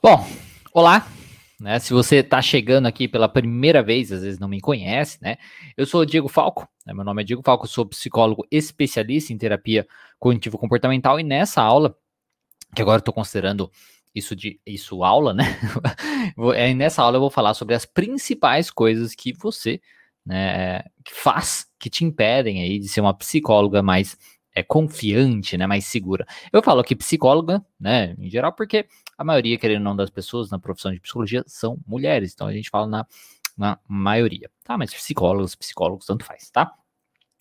Bom, olá. Né, se você está chegando aqui pela primeira vez, às vezes não me conhece, né? Eu sou o Diego Falco, né, meu nome é Diego Falco, sou psicólogo especialista em terapia cognitivo-comportamental e nessa aula, que agora estou considerando isso de isso aula, né? é, nessa aula eu vou falar sobre as principais coisas que você né, faz que te impedem aí de ser uma psicóloga mais é, confiante, né, mais segura. Eu falo aqui psicóloga, né, em geral, porque a maioria, querendo ou não, das pessoas na profissão de psicologia são mulheres, então a gente fala na, na maioria, tá? Mas psicólogos, psicólogos, tanto faz, tá?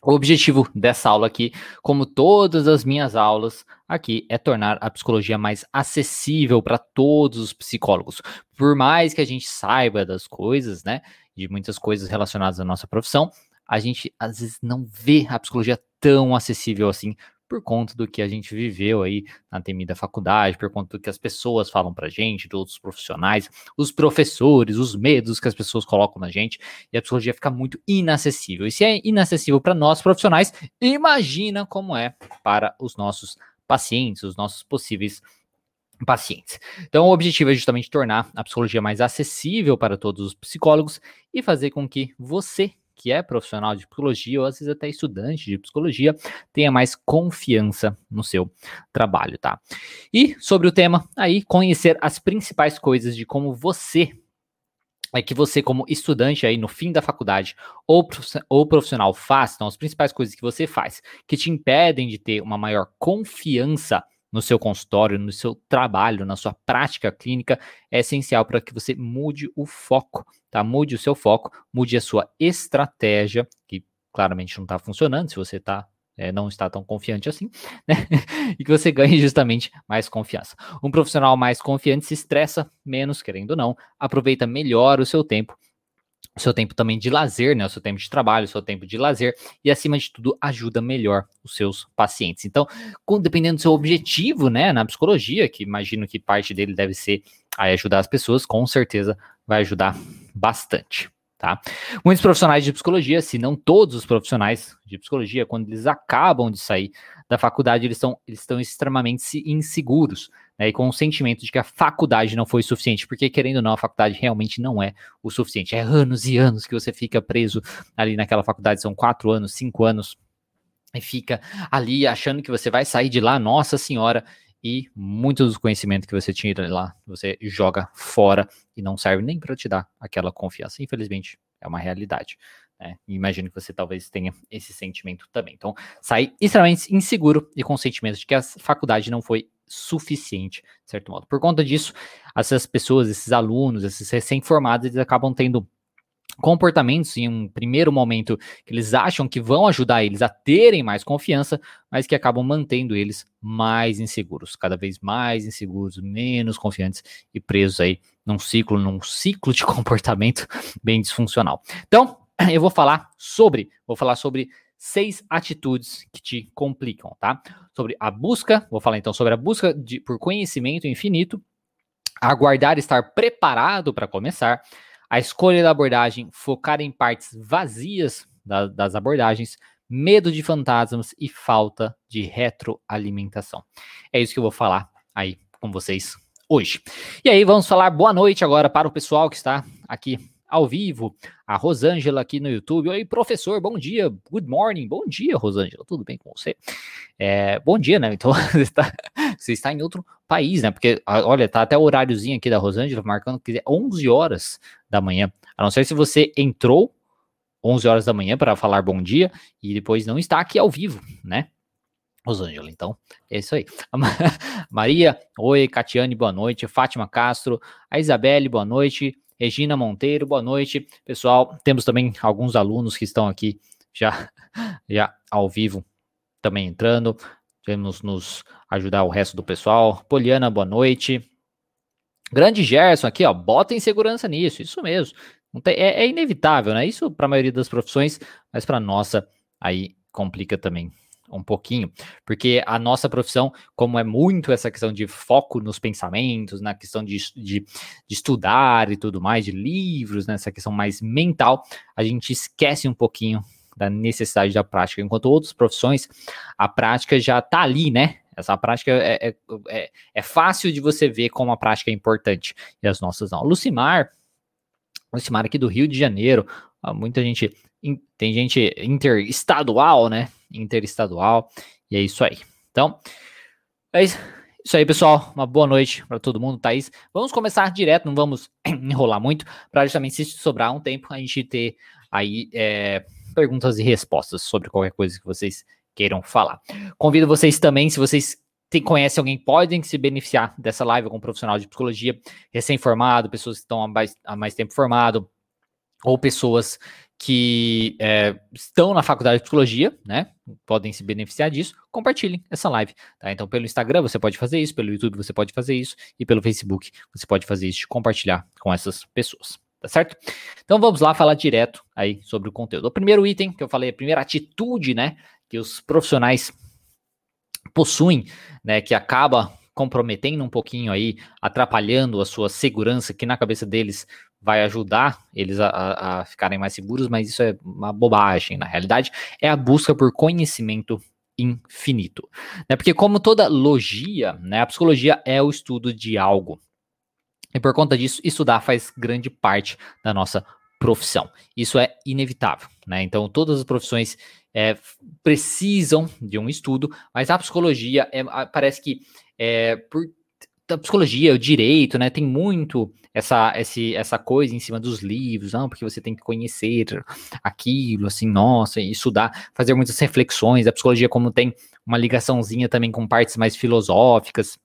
O objetivo dessa aula aqui, como todas as minhas aulas aqui, é tornar a psicologia mais acessível para todos os psicólogos. Por mais que a gente saiba das coisas, né, de muitas coisas relacionadas à nossa profissão, a gente às vezes não vê a psicologia tão acessível assim por conta do que a gente viveu aí na temida faculdade, por conta do que as pessoas falam pra gente, dos outros profissionais, os professores, os medos que as pessoas colocam na gente, e a psicologia fica muito inacessível. E se é inacessível para nós profissionais, imagina como é para os nossos pacientes, os nossos possíveis pacientes. Então, o objetivo é justamente tornar a psicologia mais acessível para todos os psicólogos e fazer com que você que é profissional de psicologia, ou às vezes até estudante de psicologia, tenha mais confiança no seu trabalho, tá? E sobre o tema, aí, conhecer as principais coisas de como você é que você, como estudante aí no fim da faculdade ou, profissional, faz, então as principais coisas que você faz que te impedem de ter uma maior confiança no seu consultório, no seu trabalho, na sua prática clínica, é essencial para que você mude o foco, tá? Mude o seu foco, mude a sua estratégia, que claramente não está funcionando, se você tá, é, não está tão confiante assim, né? e que você ganhe justamente mais confiança. Um profissional mais confiante se estressa menos, querendo ou não, aproveita melhor o seu tempo seu tempo também de lazer, né? O seu tempo de trabalho, o seu tempo de lazer e, acima de tudo, ajuda melhor os seus pacientes. Então, com, dependendo do seu objetivo, né, na psicologia, que imagino que parte dele deve ser aí, ajudar as pessoas, com certeza vai ajudar bastante. Tá? Muitos profissionais de psicologia, se não todos os profissionais de psicologia, quando eles acabam de sair da faculdade, eles, são, eles estão extremamente inseguros, né, e com o sentimento de que a faculdade não foi suficiente, porque querendo ou não, a faculdade realmente não é o suficiente. É anos e anos que você fica preso ali naquela faculdade, são quatro anos, cinco anos, e fica ali achando que você vai sair de lá, nossa senhora, e muito dos conhecimentos que você tinha lá, você joga fora e não serve nem para te dar aquela confiança. Infelizmente, é uma realidade. Né? Imagino que você talvez tenha esse sentimento também. Então, sai extremamente inseguro e com o sentimento de que a faculdade não foi suficiente, de certo modo. Por conta disso, essas pessoas, esses alunos, esses recém-formados, eles acabam tendo comportamentos em um primeiro momento que eles acham que vão ajudar eles a terem mais confiança, mas que acabam mantendo eles mais inseguros, cada vez mais inseguros, menos confiantes e presos aí num ciclo, num ciclo de comportamento bem disfuncional. Então, eu vou falar sobre, vou falar sobre seis atitudes que te complicam, tá? Sobre a busca, vou falar então sobre a busca de, por conhecimento infinito, aguardar estar preparado para começar, a escolha da abordagem, focar em partes vazias da, das abordagens, medo de fantasmas e falta de retroalimentação. É isso que eu vou falar aí com vocês hoje. E aí, vamos falar boa noite agora para o pessoal que está aqui ao vivo, a Rosângela aqui no YouTube. Oi, professor, bom dia, good morning, bom dia, Rosângela, tudo bem com você? É, bom dia, né? Então, você está, você está em outro país, né? Porque, olha, tá até o horáriozinho aqui da Rosângela marcando que é 11 horas da manhã. A não ser se você entrou 11 horas da manhã para falar bom dia e depois não está aqui ao vivo, né? Rosângela, então, é isso aí. Maria, oi, Catiane, boa noite. Fátima Castro, a Isabelle, boa noite. Regina Monteiro, boa noite. Pessoal, temos também alguns alunos que estão aqui já, já ao vivo também entrando. Vamos nos ajudar o resto do pessoal. Poliana, boa noite. Grande Gerson aqui, ó, bota em segurança nisso, isso mesmo. Tem, é, é, inevitável, né? Isso para a maioria das profissões, mas para nossa aí complica também um pouquinho, porque a nossa profissão, como é muito essa questão de foco nos pensamentos, na questão de, de, de estudar e tudo mais, de livros, nessa né, questão mais mental, a gente esquece um pouquinho da necessidade da prática, enquanto outras profissões, a prática já tá ali, né? Essa prática é, é, é, é fácil de você ver como a prática é importante. E as nossas não. Lucimar, Lucimar aqui do Rio de Janeiro, muita gente, tem gente interestadual, né? Interestadual, e é isso aí. Então, é isso. Aí, pessoal. Uma boa noite para todo mundo, Thaís. Vamos começar direto, não vamos enrolar muito, para justamente se sobrar um tempo, a gente ter aí é, perguntas e respostas sobre qualquer coisa que vocês queiram falar. Convido vocês também, se vocês tem, conhecem alguém, podem se beneficiar dessa live, algum profissional de psicologia recém-formado, pessoas que estão há mais, há mais tempo formado, ou pessoas que é, estão na faculdade de psicologia, né? Podem se beneficiar disso. Compartilhem essa live, tá? Então, pelo Instagram você pode fazer isso, pelo YouTube você pode fazer isso, e pelo Facebook você pode fazer isso, compartilhar com essas pessoas, tá certo? Então, vamos lá falar direto aí sobre o conteúdo. O primeiro item que eu falei, a primeira atitude, né, que os profissionais possuem, né, que acaba comprometendo um pouquinho aí, atrapalhando a sua segurança, que na cabeça deles vai ajudar eles a, a, ficarem mais seguros, mas isso é uma bobagem, na realidade, é a busca por conhecimento infinito. Né? Porque como toda logia, né, a psicologia é o estudo de algo. E por conta disso, estudar faz grande parte da nossa profissão. Isso é inevitável, né? Então, todas as profissões é, precisam de um estudo, mas a psicologia é, parece que é, por a psicologia, o direito, né, tem muito essa, esse, essa coisa em cima dos livros, não, porque você tem que conhecer aquilo, assim, nossa, estudar, fazer muitas reflexões. A psicologia, como tem uma ligaçãozinha também com partes mais filosóficas,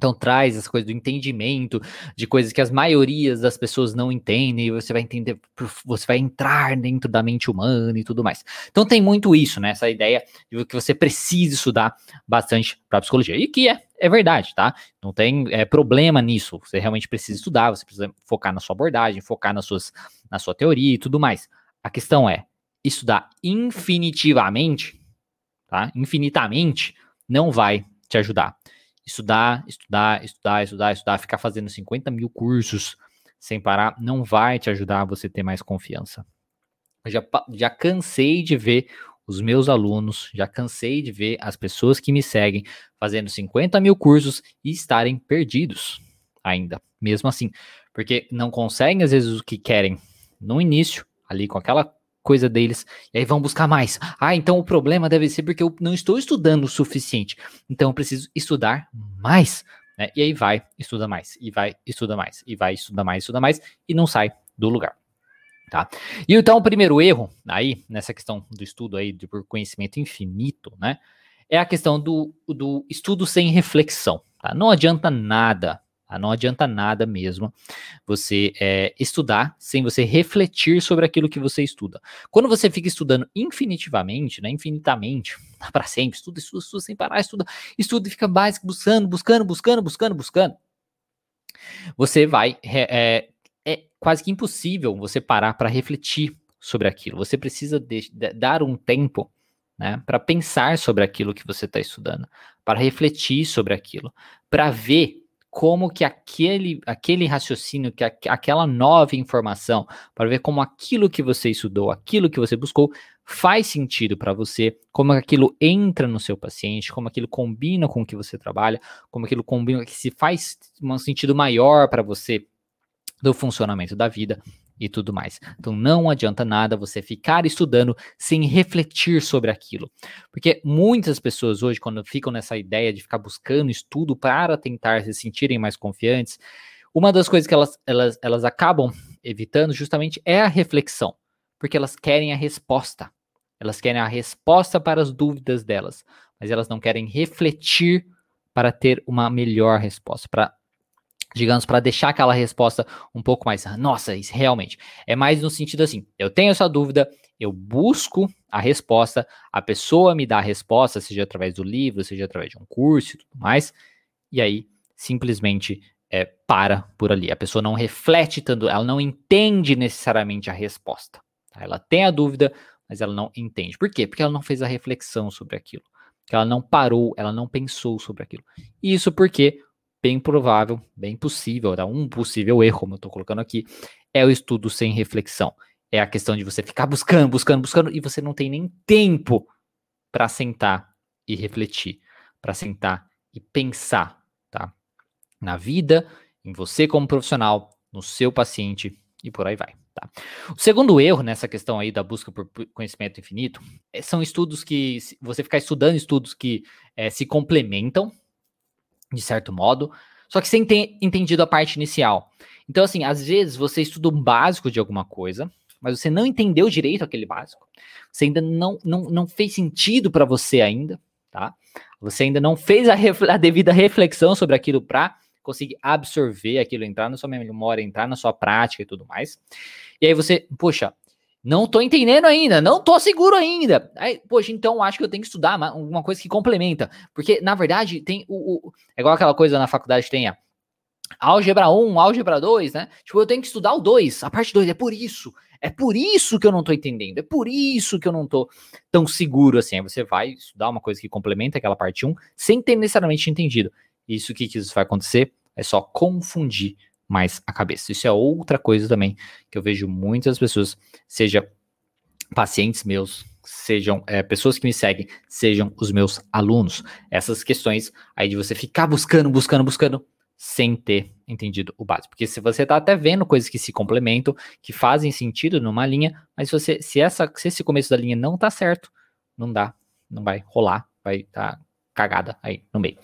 então traz essa coisa do entendimento de coisas que as maiorias das pessoas não entendem, e você vai entender, você vai entrar dentro da mente humana e tudo mais. Então tem muito isso, né? Essa ideia de que você precisa estudar bastante para psicologia. E que é, é verdade, tá? Não tem é, problema nisso. Você realmente precisa estudar, você precisa focar na sua abordagem, focar nas suas, na sua teoria e tudo mais. A questão é, estudar infinitivamente, tá? Infinitamente, não vai te ajudar estudar, estudar, estudar, estudar, estudar, ficar fazendo 50 mil cursos sem parar, não vai te ajudar a você ter mais confiança. Eu já, já cansei de ver os meus alunos, já cansei de ver as pessoas que me seguem fazendo 50 mil cursos e estarem perdidos ainda, mesmo assim, porque não conseguem às vezes o que querem no início, ali com aquela coisa deles, e aí vão buscar mais. Ah, então o problema deve ser porque eu não estou estudando o suficiente, então eu preciso estudar mais. Né? E aí vai, estuda mais, e vai, estuda mais, e vai, estuda mais, estuda mais, e não sai do lugar. Tá? E então o primeiro erro aí, nessa questão do estudo aí, de por conhecimento infinito, né, é a questão do, do estudo sem reflexão. Tá? Não adianta nada não adianta nada mesmo você é, estudar sem você refletir sobre aquilo que você estuda. Quando você fica estudando infinitivamente, né, infinitamente, para sempre, estuda, estuda, estuda sem parar, estuda, estuda e fica mais buscando, buscando, buscando, buscando, buscando, você vai é, é quase que impossível você parar para refletir sobre aquilo. Você precisa de, de, dar um tempo né, para pensar sobre aquilo que você está estudando, para refletir sobre aquilo, para ver como que aquele, aquele raciocínio, que a, aquela nova informação, para ver como aquilo que você estudou, aquilo que você buscou, faz sentido para você, como aquilo entra no seu paciente, como aquilo combina com o que você trabalha, como aquilo combina, que se faz um sentido maior para você do funcionamento da vida e tudo mais. Então não adianta nada você ficar estudando sem refletir sobre aquilo. Porque muitas pessoas hoje, quando ficam nessa ideia de ficar buscando estudo para tentar se sentirem mais confiantes, uma das coisas que elas, elas, elas acabam evitando justamente é a reflexão. Porque elas querem a resposta. Elas querem a resposta para as dúvidas delas, mas elas não querem refletir para ter uma melhor resposta, para digamos, para deixar aquela resposta um pouco mais, nossa, isso realmente. É mais no sentido assim, eu tenho essa dúvida, eu busco a resposta, a pessoa me dá a resposta, seja através do livro, seja através de um curso e tudo mais, e aí simplesmente é, para por ali. A pessoa não reflete tanto, ela não entende necessariamente a resposta. Tá? Ela tem a dúvida, mas ela não entende. Por quê? Porque ela não fez a reflexão sobre aquilo. Que ela não parou, ela não pensou sobre aquilo. Isso porque bem provável, bem possível, tá? um possível erro, como eu estou colocando aqui, é o estudo sem reflexão. É a questão de você ficar buscando, buscando, buscando, e você não tem nem tempo para sentar e refletir. para sentar e pensar, tá? Na vida, em você como profissional, no seu paciente e por aí vai. Tá? O segundo erro nessa questão aí da busca por conhecimento infinito é, são estudos que você ficar estudando estudos que é, se complementam de certo modo, só que sem ter entendido a parte inicial. Então, assim, às vezes você estuda um básico de alguma coisa, mas você não entendeu direito aquele básico. Você ainda não, não, não fez sentido para você ainda, tá? Você ainda não fez a, a devida reflexão sobre aquilo para conseguir absorver aquilo, entrar na sua memória, entrar na sua prática e tudo mais. E aí você, poxa, não tô entendendo ainda, não tô seguro ainda. Aí, poxa, então acho que eu tenho que estudar uma coisa que complementa. Porque, na verdade, tem o. o é igual aquela coisa na faculdade que tem a álgebra 1, álgebra 2, né? Tipo, eu tenho que estudar o 2, a parte 2. É por isso. É por isso que eu não tô entendendo. É por isso que eu não tô tão seguro assim. Aí você vai estudar uma coisa que complementa aquela parte 1 sem ter necessariamente entendido. Isso que, que isso vai acontecer é só confundir mais a cabeça. Isso é outra coisa também que eu vejo muitas pessoas, seja pacientes meus, sejam é, pessoas que me seguem, sejam os meus alunos. Essas questões aí de você ficar buscando, buscando, buscando, sem ter entendido o básico. Porque se você está até vendo coisas que se complementam, que fazem sentido numa linha, mas você, se, essa, se esse começo da linha não está certo, não dá, não vai rolar, vai estar tá cagada aí no meio.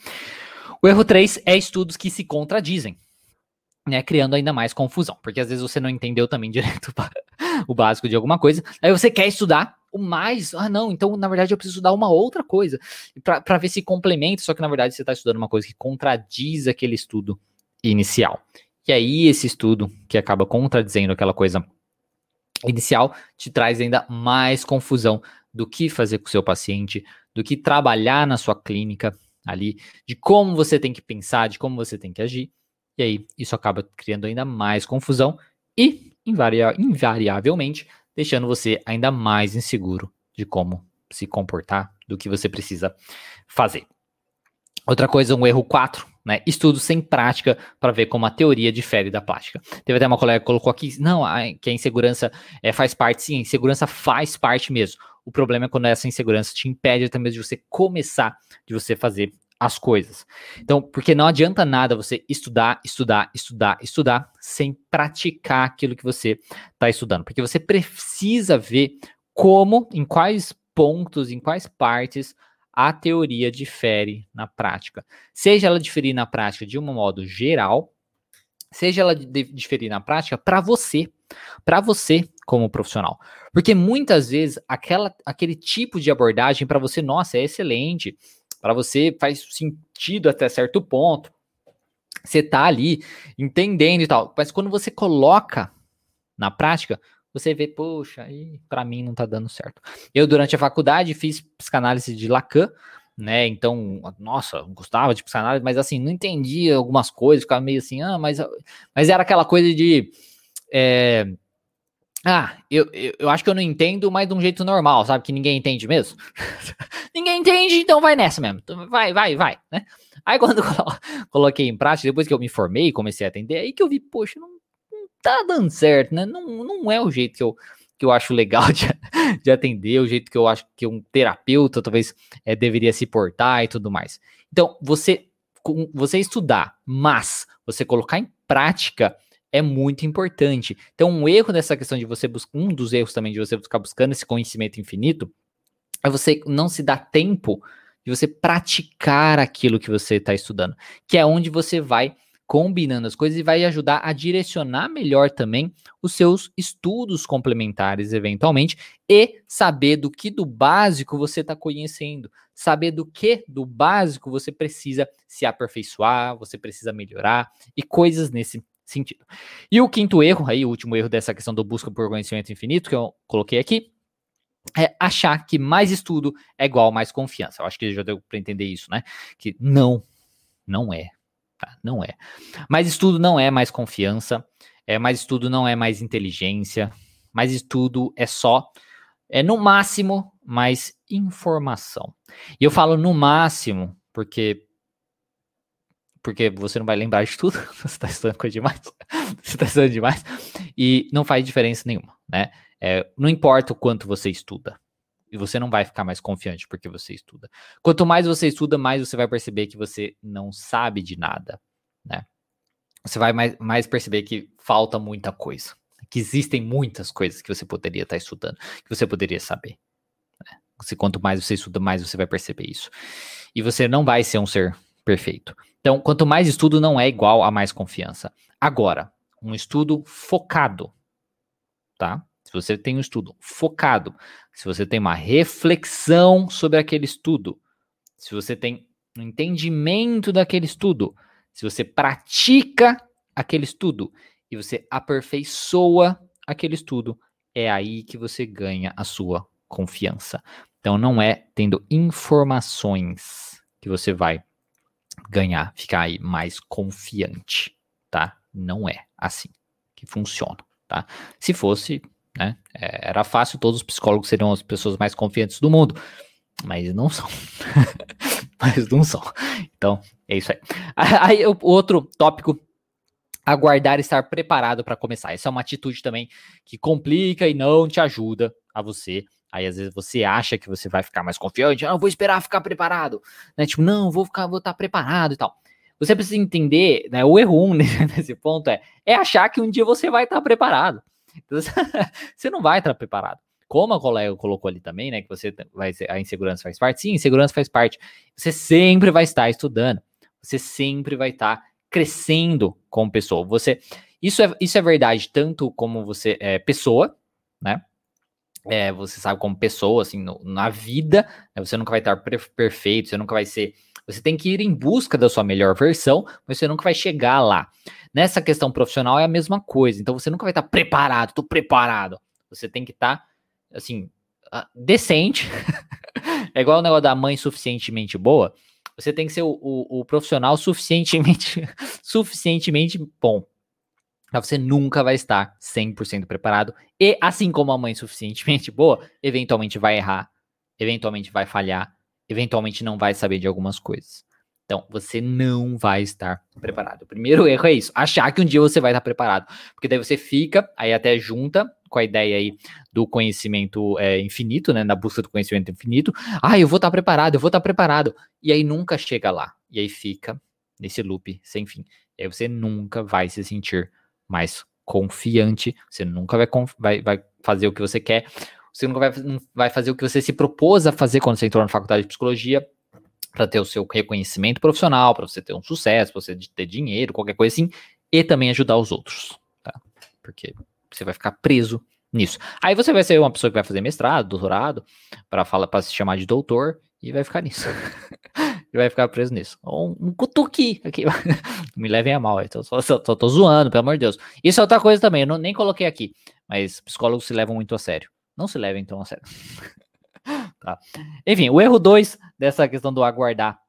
O erro 3 é estudos que se contradizem. Né, criando ainda mais confusão, porque às vezes você não entendeu também direito o básico de alguma coisa, aí você quer estudar o mais, ah não, então na verdade eu preciso estudar uma outra coisa, para ver se complementa, só que na verdade você está estudando uma coisa que contradiz aquele estudo inicial. E aí esse estudo, que acaba contradizendo aquela coisa inicial, te traz ainda mais confusão do que fazer com o seu paciente, do que trabalhar na sua clínica, ali, de como você tem que pensar, de como você tem que agir. E aí, isso acaba criando ainda mais confusão e, invaria invariavelmente, deixando você ainda mais inseguro de como se comportar, do que você precisa fazer. Outra coisa, um erro 4, né? Estudo sem prática para ver como a teoria difere da prática. Teve até uma colega que colocou aqui, não, que a insegurança é, faz parte, sim, a insegurança faz parte mesmo. O problema é quando essa insegurança te impede até mesmo de você começar, de você fazer as coisas. Então, porque não adianta nada você estudar, estudar, estudar, estudar sem praticar aquilo que você está estudando, porque você precisa ver como, em quais pontos, em quais partes a teoria difere na prática. Seja ela diferir na prática de um modo geral, seja ela diferir na prática para você, para você como profissional. Porque muitas vezes aquela, aquele tipo de abordagem para você, nossa, é excelente, para você faz sentido até certo ponto. Você tá ali entendendo e tal, mas quando você coloca na prática, você vê, poxa, aí para mim não tá dando certo. Eu durante a faculdade fiz psicanálise de Lacan, né? Então, nossa, gostava de psicanálise, mas assim, não entendia algumas coisas, ficava meio assim, ah, mas, mas era aquela coisa de. É, ah, eu, eu, eu, acho que eu não entendo, mas de um jeito normal, sabe? Que ninguém entende mesmo. ninguém entende, então vai nessa mesmo. Então vai, vai, vai, né? Aí quando coloquei em prática, depois que eu me formei, comecei a atender, aí que eu vi, poxa, não, não tá dando certo, né? Não, não é o jeito que eu, que eu acho legal de, de atender, o jeito que eu acho que um terapeuta talvez é, deveria se portar e tudo mais. Então, você, você estudar, mas você colocar em prática é muito importante. Então, um erro nessa questão de você buscar, um dos erros também de você ficar buscando esse conhecimento infinito, é você não se dar tempo de você praticar aquilo que você está estudando, que é onde você vai combinando as coisas e vai ajudar a direcionar melhor também os seus estudos complementares, eventualmente, e saber do que do básico você está conhecendo, saber do que do básico você precisa se aperfeiçoar, você precisa melhorar e coisas nesse sentido. E o quinto erro, aí o último erro dessa questão do busca por conhecimento infinito que eu coloquei aqui, é achar que mais estudo é igual mais confiança. Eu acho que já deu para entender isso, né? Que não, não é. Tá? Não é. Mais estudo não é mais confiança, é, mais estudo não é mais inteligência, mais estudo é só, é no máximo, mais informação. E eu falo no máximo, porque porque você não vai lembrar de tudo, você está estudando coisa demais, você está estudando demais, e não faz diferença nenhuma, né? É, não importa o quanto você estuda, E você não vai ficar mais confiante porque você estuda. Quanto mais você estuda, mais você vai perceber que você não sabe de nada, né? Você vai mais, mais perceber que falta muita coisa. Que existem muitas coisas que você poderia estar estudando, que você poderia saber. Né? Quanto mais você estuda, mais você vai perceber isso. E você não vai ser um ser perfeito. Então, quanto mais estudo, não é igual a mais confiança. Agora, um estudo focado, tá? Se você tem um estudo focado, se você tem uma reflexão sobre aquele estudo, se você tem um entendimento daquele estudo, se você pratica aquele estudo e você aperfeiçoa aquele estudo, é aí que você ganha a sua confiança. Então não é tendo informações que você vai ganhar, ficar aí mais confiante, tá? Não é assim que funciona, tá? Se fosse, né, é, era fácil, todos os psicólogos seriam as pessoas mais confiantes do mundo, mas não são. mas não são. Então, é isso aí. Aí, o outro tópico aguardar estar preparado para começar. Essa é uma atitude também que complica e não te ajuda a você. Aí às vezes você acha que você vai ficar mais confiante, ah, vou esperar ficar preparado, né? Tipo, não, vou ficar, vou estar preparado e tal. Você precisa entender, né? O erro nesse ponto é, é achar que um dia você vai estar preparado. Então, você não vai estar preparado. Como a colega colocou ali também, né? Que você vai a insegurança faz parte. Sim, insegurança faz parte. Você sempre vai estar estudando. Você sempre vai estar crescendo como pessoa. Você, isso é, isso é verdade tanto como você é pessoa, né? É, você sabe como pessoa, assim, no, na vida, né, você nunca vai estar perfeito, você nunca vai ser. Você tem que ir em busca da sua melhor versão, mas você nunca vai chegar lá. Nessa questão profissional é a mesma coisa. Então você nunca vai estar preparado, tô preparado. Você tem que estar, assim, ah, decente. é igual o negócio da mãe suficientemente boa. Você tem que ser o, o, o profissional suficientemente, suficientemente bom. Você nunca vai estar 100% preparado. E assim como a mãe suficientemente boa, eventualmente vai errar, eventualmente vai falhar, eventualmente não vai saber de algumas coisas. Então, você não vai estar preparado. O primeiro erro é isso, achar que um dia você vai estar preparado. Porque daí você fica, aí até junta com a ideia aí do conhecimento é, infinito, né? Na busca do conhecimento infinito. Ah, eu vou estar preparado, eu vou estar preparado. E aí nunca chega lá. E aí fica nesse loop sem fim. E aí você nunca vai se sentir mais confiante. Você nunca vai, vai, vai fazer o que você quer. Você nunca vai, vai fazer o que você se propôs a fazer quando você entrou na faculdade de psicologia para ter o seu reconhecimento profissional, para você ter um sucesso, para você ter dinheiro, qualquer coisa assim, e também ajudar os outros, tá? Porque você vai ficar preso nisso. Aí você vai ser uma pessoa que vai fazer mestrado, doutorado, para falar para se chamar de doutor e vai ficar nisso. e vai ficar preso nisso. Um, cutuque aqui. Me levem a mal, então só, só, só tô zoando, pelo amor de Deus. Isso é outra coisa também, eu não, nem coloquei aqui, mas psicólogos se levam muito a sério. Não se levem então a sério. Tá? Enfim, o erro 2 dessa questão do aguardar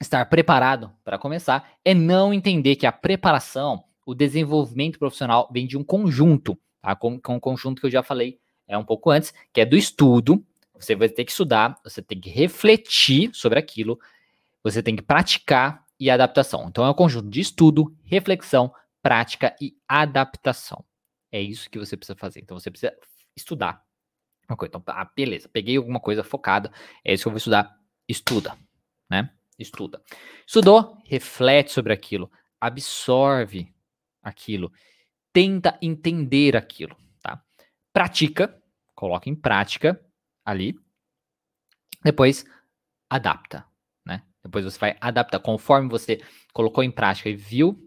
estar preparado para começar é não entender que a preparação, o desenvolvimento profissional vem de um conjunto, tá? Com, com um conjunto que eu já falei é um pouco antes, que é do estudo. Você vai ter que estudar, você tem que refletir sobre aquilo, você tem que praticar e adaptação. Então é um conjunto de estudo, reflexão, prática e adaptação. É isso que você precisa fazer. Então você precisa estudar, uma coisa. Então, ah, beleza, peguei alguma coisa focada, é isso que eu vou estudar. Estuda, né? Estuda. Estudou, reflete sobre aquilo, absorve aquilo, tenta entender aquilo, tá? Pratica, coloca em prática ali, depois adapta? Depois você vai adaptar, conforme você colocou em prática e viu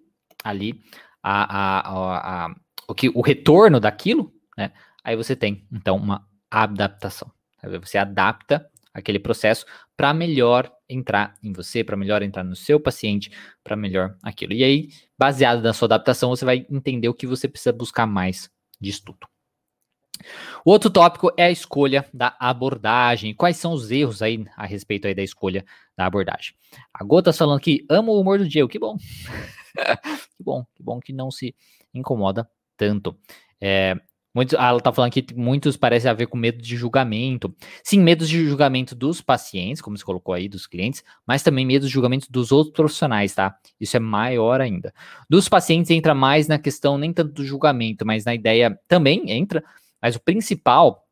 ali a, a, a, o, que, o retorno daquilo, né? Aí você tem, então, uma adaptação. Você adapta aquele processo para melhor entrar em você, para melhor entrar no seu paciente, para melhor aquilo. E aí, baseado na sua adaptação, você vai entender o que você precisa buscar mais de estudo. O outro tópico é a escolha da abordagem. Quais são os erros aí a respeito aí da escolha da abordagem? A Gota tá falando que ama o humor do Diego. Que bom. que bom, que bom que não se incomoda tanto. É, Muitos, ela tá falando que muitos parecem haver com medo de julgamento. Sim, medos de julgamento dos pacientes, como você colocou aí, dos clientes, mas também medo de julgamento dos outros profissionais, tá? Isso é maior ainda. Dos pacientes entra mais na questão, nem tanto do julgamento, mas na ideia também entra, mas o principal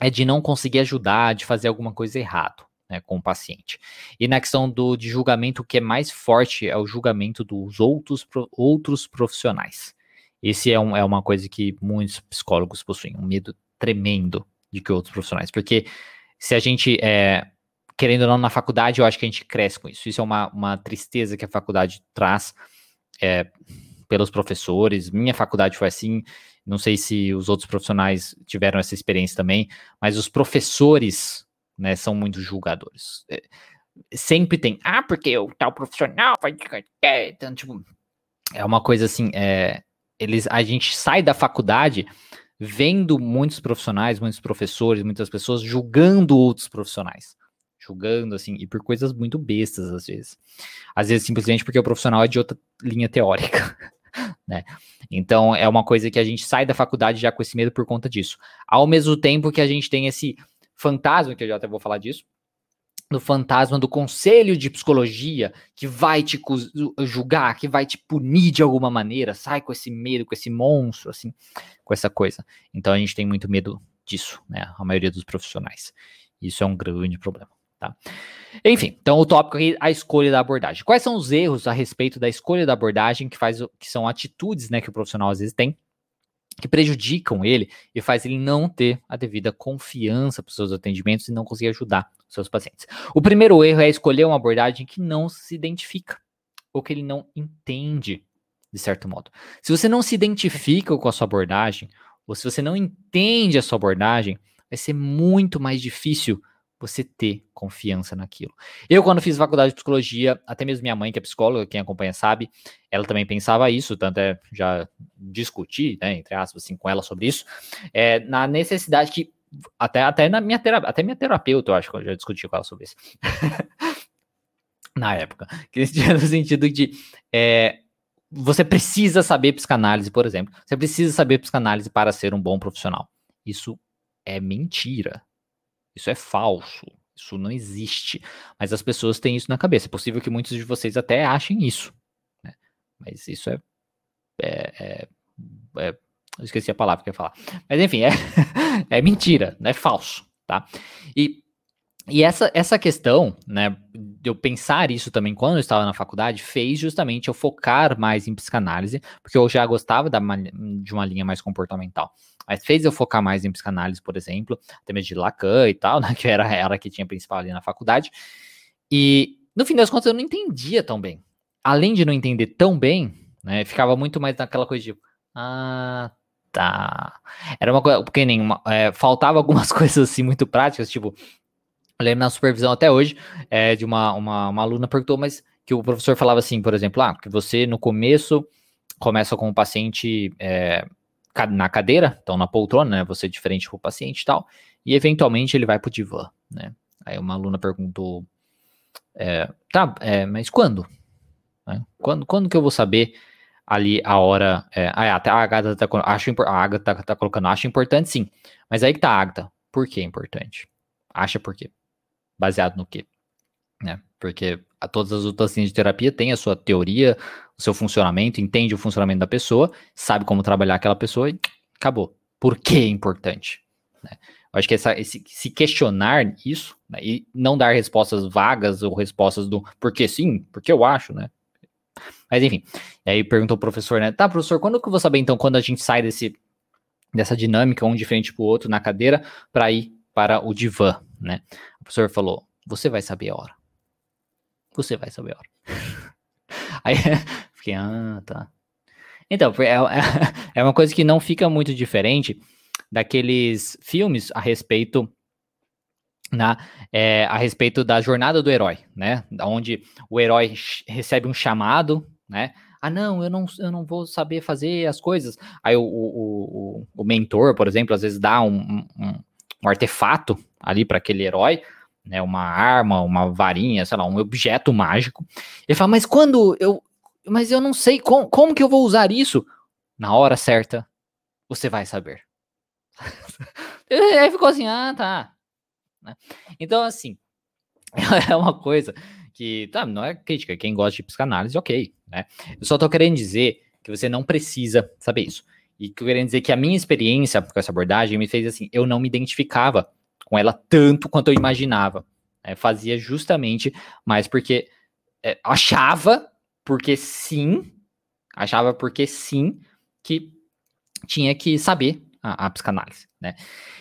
é de não conseguir ajudar, de fazer alguma coisa errado. Né, com o paciente. E na questão do, de julgamento, o que é mais forte é o julgamento dos outros, outros profissionais. Esse é, um, é uma coisa que muitos psicólogos possuem, um medo tremendo de que outros profissionais, porque se a gente, é, querendo ou não, na faculdade, eu acho que a gente cresce com isso. Isso é uma, uma tristeza que a faculdade traz é, pelos professores. Minha faculdade foi assim, não sei se os outros profissionais tiveram essa experiência também, mas os professores né, são muito julgadores. É, sempre tem, ah, porque o tal profissional vai. Então, tipo, é uma coisa assim, é, eles, a gente sai da faculdade vendo muitos profissionais, muitos professores, muitas pessoas julgando outros profissionais. Julgando, assim, e por coisas muito bestas, às vezes. Às vezes, simplesmente porque o profissional é de outra linha teórica. né? Então é uma coisa que a gente sai da faculdade já com esse medo por conta disso. Ao mesmo tempo que a gente tem esse fantasma, que eu já até vou falar disso, do fantasma do conselho de psicologia que vai te julgar, que vai te punir de alguma maneira, sai com esse medo, com esse monstro, assim, com essa coisa. Então a gente tem muito medo disso, né? A maioria dos profissionais. Isso é um grande problema, tá? Enfim, então o tópico aqui, a escolha da abordagem. Quais são os erros a respeito da escolha da abordagem que faz, que são atitudes, né, que o profissional às vezes tem, que prejudicam ele e faz ele não ter a devida confiança para os seus atendimentos e não conseguir ajudar os seus pacientes. O primeiro erro é escolher uma abordagem que não se identifica ou que ele não entende, de certo modo. Se você não se identifica com a sua abordagem, ou se você não entende a sua abordagem, vai ser muito mais difícil você ter confiança naquilo. Eu, quando fiz faculdade de psicologia, até mesmo minha mãe, que é psicóloga, quem acompanha sabe, ela também pensava isso, tanto é já discuti, né, entre aspas, assim, com ela sobre isso, é, na necessidade que, até, até na minha terapeuta, até minha terapeuta, eu acho que eu já discuti com ela sobre isso. na época, que no sentido de é, você precisa saber psicanálise, por exemplo. Você precisa saber psicanálise para ser um bom profissional. Isso é mentira. Isso é falso. Isso não existe. Mas as pessoas têm isso na cabeça. É possível que muitos de vocês até achem isso. Né? Mas isso é, é, é, é. Eu esqueci a palavra que eu ia falar. Mas enfim, é, é mentira, é falso. Tá? E e essa, essa questão, né, de eu pensar isso também quando eu estava na faculdade, fez justamente eu focar mais em psicanálise, porque eu já gostava da, de uma linha mais comportamental. Mas fez eu focar mais em psicanálise, por exemplo, até mesmo de Lacan e tal, né, que era ela que tinha principal ali na faculdade. E no fim das contas eu não entendia tão bem. Além de não entender tão bem, né, ficava muito mais naquela coisa de, ah, tá. Era uma coisa, porque nem é, faltava algumas coisas assim muito práticas, tipo, eu lembro na supervisão até hoje, é, de uma, uma, uma, aluna perguntou, mas que o professor falava assim, por exemplo, ah, que você no começo começa com o paciente é, na cadeira, então na poltrona, né, você é diferente do paciente e tal, e eventualmente ele vai pro divã, né. Aí uma aluna perguntou, é, tá, é, mas quando? Né? Quando, quando que eu vou saber ali a hora, é, ah, até a Agatha tá, acho, a Agatha tá, tá colocando, acho importante sim, mas aí que tá, Agatha, por que é importante? Acha por quê? Baseado no quê? Né? Porque a, todas as outras linhas de terapia têm a sua teoria, o seu funcionamento, entende o funcionamento da pessoa, sabe como trabalhar aquela pessoa e acabou. Por que é importante? Né? Eu acho que essa, esse, se questionar isso né, e não dar respostas vagas ou respostas do porque sim, porque eu acho, né? Mas enfim, aí perguntou o professor, né? Tá, professor, quando que eu vou saber então quando a gente sai desse, dessa dinâmica, um diferente pro outro na cadeira, para ir para o divã, né? O professor falou: Você vai saber a hora. Você vai saber. Aí fiquei, ah, tá. Então, é, é, é uma coisa que não fica muito diferente daqueles filmes a respeito na, é, a respeito da jornada do herói, né? Onde o herói recebe um chamado, né? Ah, não, eu não, eu não vou saber fazer as coisas. Aí o, o, o, o mentor, por exemplo, às vezes dá um, um, um artefato ali para aquele herói, né, uma arma, uma varinha, sei lá, um objeto mágico. Ele fala, mas quando eu, mas eu não sei com, como que eu vou usar isso? Na hora certa, você vai saber. Aí ficou assim, ah, tá. Né? Então, assim, é uma coisa que, tá, não é crítica, quem gosta de psicanálise, ok, né? Eu só tô querendo dizer que você não precisa saber isso. E que eu querendo dizer que a minha experiência com essa abordagem me fez assim, eu não me identificava com ela tanto quanto eu imaginava. É, fazia justamente mais porque é, achava, porque sim, achava porque sim, que tinha que saber a, a, psicanálise, né?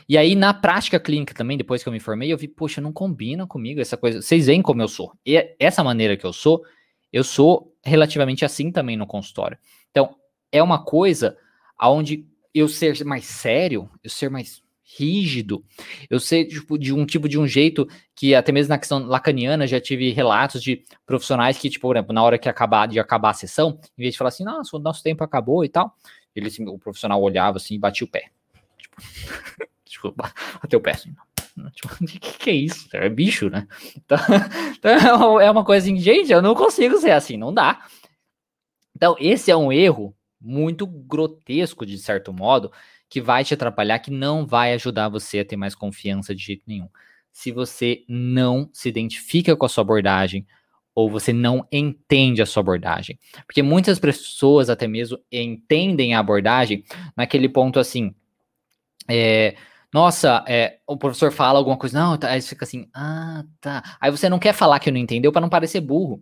E aí, na prática clínica também, depois que eu me formei, eu vi, poxa, não combina comigo essa coisa. Vocês veem como eu sou. E essa maneira que eu sou, eu sou relativamente assim também no consultório. Então, é uma coisa aonde eu ser mais sério, eu ser mais rígido, eu ser tipo, de um tipo de um jeito que até mesmo na questão lacaniana já tive relatos de profissionais que, tipo, por exemplo, na hora que acabar de acabar a sessão, em vez de falar assim, nossa, o nosso tempo acabou e tal, ele assim, o profissional olhava assim e batia o pé. Tipo, bateu o pé assim. Tipo, que, que é isso? É bicho, né? Então, então, é uma coisa assim, gente, eu não consigo ser assim, não dá. Então, esse é um erro muito grotesco, de certo modo, que vai te atrapalhar, que não vai ajudar você a ter mais confiança de jeito nenhum. Se você não se identifica com a sua abordagem, ou você não entende a sua abordagem. Porque muitas pessoas até mesmo entendem a abordagem naquele ponto assim. É, nossa, é, o professor fala alguma coisa, não, tá, aí você fica assim, ah, tá. Aí você não quer falar que não entendeu para não parecer burro.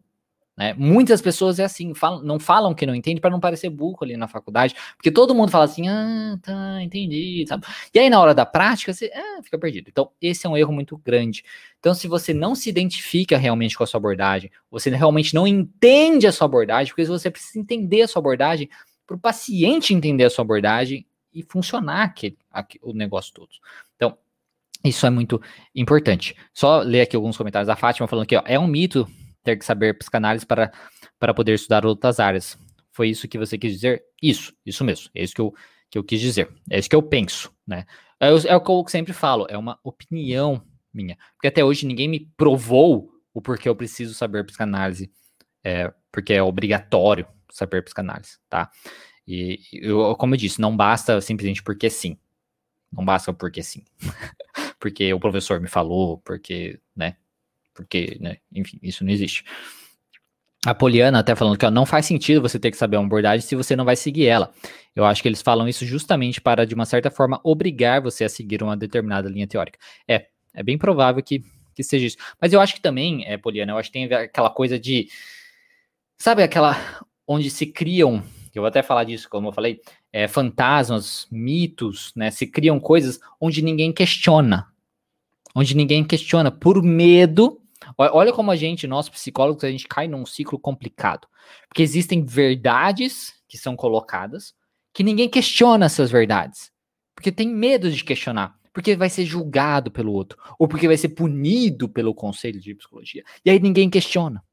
Né? Muitas pessoas é assim, falam, não falam que não entende para não parecer burro ali na faculdade, porque todo mundo fala assim, ah, tá, entendi, sabe? E aí na hora da prática você ah, fica perdido. Então esse é um erro muito grande. Então se você não se identifica realmente com a sua abordagem, você realmente não entende a sua abordagem, porque você precisa entender a sua abordagem para o paciente entender a sua abordagem e funcionar aquele, aquele, o negócio todo. Então isso é muito importante. Só ler aqui alguns comentários da Fátima falando que ó, é um mito ter que saber psicanálise para, para poder estudar outras áreas. Foi isso que você quis dizer? Isso, isso mesmo. É isso que eu, que eu quis dizer. É isso que eu penso, né? É, é o que eu sempre falo, é uma opinião minha. Porque até hoje ninguém me provou o porquê eu preciso saber psicanálise. É, porque é obrigatório saber psicanálise, tá? E eu, como eu disse, não basta simplesmente porque sim. Não basta porque sim. porque o professor me falou, porque, né? Porque, né, enfim, isso não existe. A Poliana até falando que ó, não faz sentido você ter que saber uma abordagem se você não vai seguir ela. Eu acho que eles falam isso justamente para, de uma certa forma, obrigar você a seguir uma determinada linha teórica. É, é bem provável que, que seja isso. Mas eu acho que também, é, Poliana, eu acho que tem aquela coisa de. Sabe aquela. onde se criam. Eu vou até falar disso, como eu falei, é, fantasmas, mitos, né? Se criam coisas onde ninguém questiona. Onde ninguém questiona por medo Olha como a gente, nós psicólogos, a gente cai num ciclo complicado. Porque existem verdades que são colocadas que ninguém questiona essas verdades. Porque tem medo de questionar. Porque vai ser julgado pelo outro. Ou porque vai ser punido pelo conselho de psicologia. E aí ninguém questiona.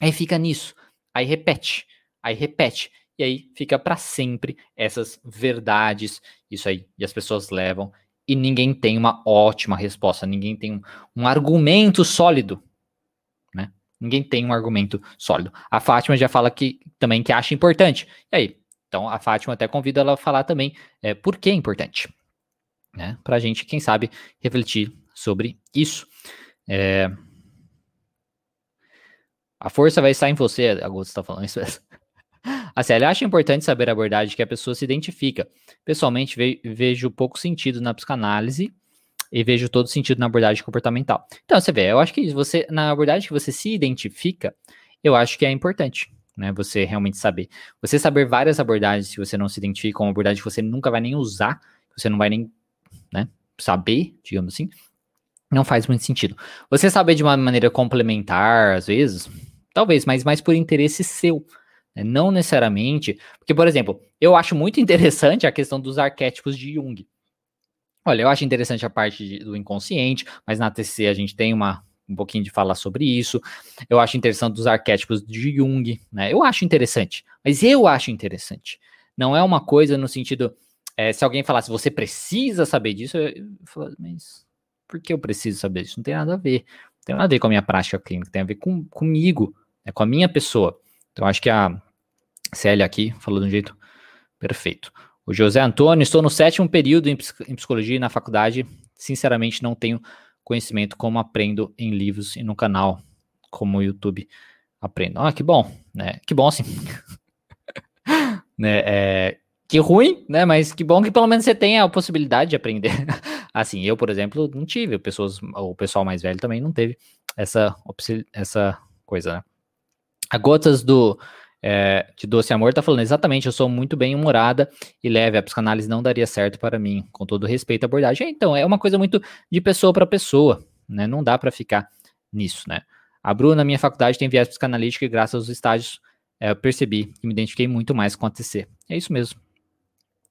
Aí fica nisso. Aí repete. Aí repete. E aí fica para sempre essas verdades. Isso aí. E as pessoas levam e ninguém tem uma ótima resposta, ninguém tem um, um, argumento sólido, né? Ninguém tem um argumento sólido. A Fátima já fala que também que acha importante. E aí? Então a Fátima até convida ela a falar também é, por que é importante, né? Para a gente, quem sabe, refletir sobre isso. É... A força vai estar em você, Augusto está falando isso. A Célia acha importante saber a abordagem que a pessoa se identifica. Pessoalmente, ve vejo pouco sentido na psicanálise e vejo todo sentido na abordagem comportamental. Então, você vê, eu acho que você, na abordagem que você se identifica, eu acho que é importante, né? Você realmente saber. Você saber várias abordagens, se você não se identifica com uma abordagem que você nunca vai nem usar, você não vai nem, né, saber, digamos assim, não faz muito sentido. Você saber de uma maneira complementar, às vezes, talvez, mas mais por interesse seu. Né? Não necessariamente. Porque, por exemplo, eu acho muito interessante a questão dos arquétipos de Jung. Olha, eu acho interessante a parte do inconsciente, mas na TCC a gente tem uma, um pouquinho de falar sobre isso. Eu acho interessante dos arquétipos de Jung, né? Eu acho interessante, mas eu acho interessante. Não é uma coisa no sentido. É, se alguém falasse, você precisa saber disso, eu, eu mas por que eu preciso saber disso? Não tem nada a ver. Não tem nada a ver com a minha prática clínica, tem a ver com, comigo, né, com a minha pessoa. Então, acho que a, Célia aqui falou de um jeito perfeito. O José Antônio, estou no sétimo período em, psicologia na faculdade. Sinceramente, não tenho conhecimento como aprendo em livros e no canal como o YouTube aprendo. Ah, que bom, né? Que bom, sim. né, é, que ruim, né? Mas que bom que pelo menos você tenha a possibilidade de aprender. assim, eu, por exemplo, não tive, pessoas, o pessoal mais velho também não teve essa, essa coisa, né? A Gotas do é, de Doce Amor tá falando exatamente, eu sou muito bem humorada e leve, a psicanálise não daria certo para mim, com todo respeito à abordagem. Então, é uma coisa muito de pessoa para pessoa, né? Não dá para ficar nisso, né? A Bruna, na minha faculdade, tem viés psicanalítico e graças aos estágios é, eu percebi e me identifiquei muito mais com a TC. É isso mesmo.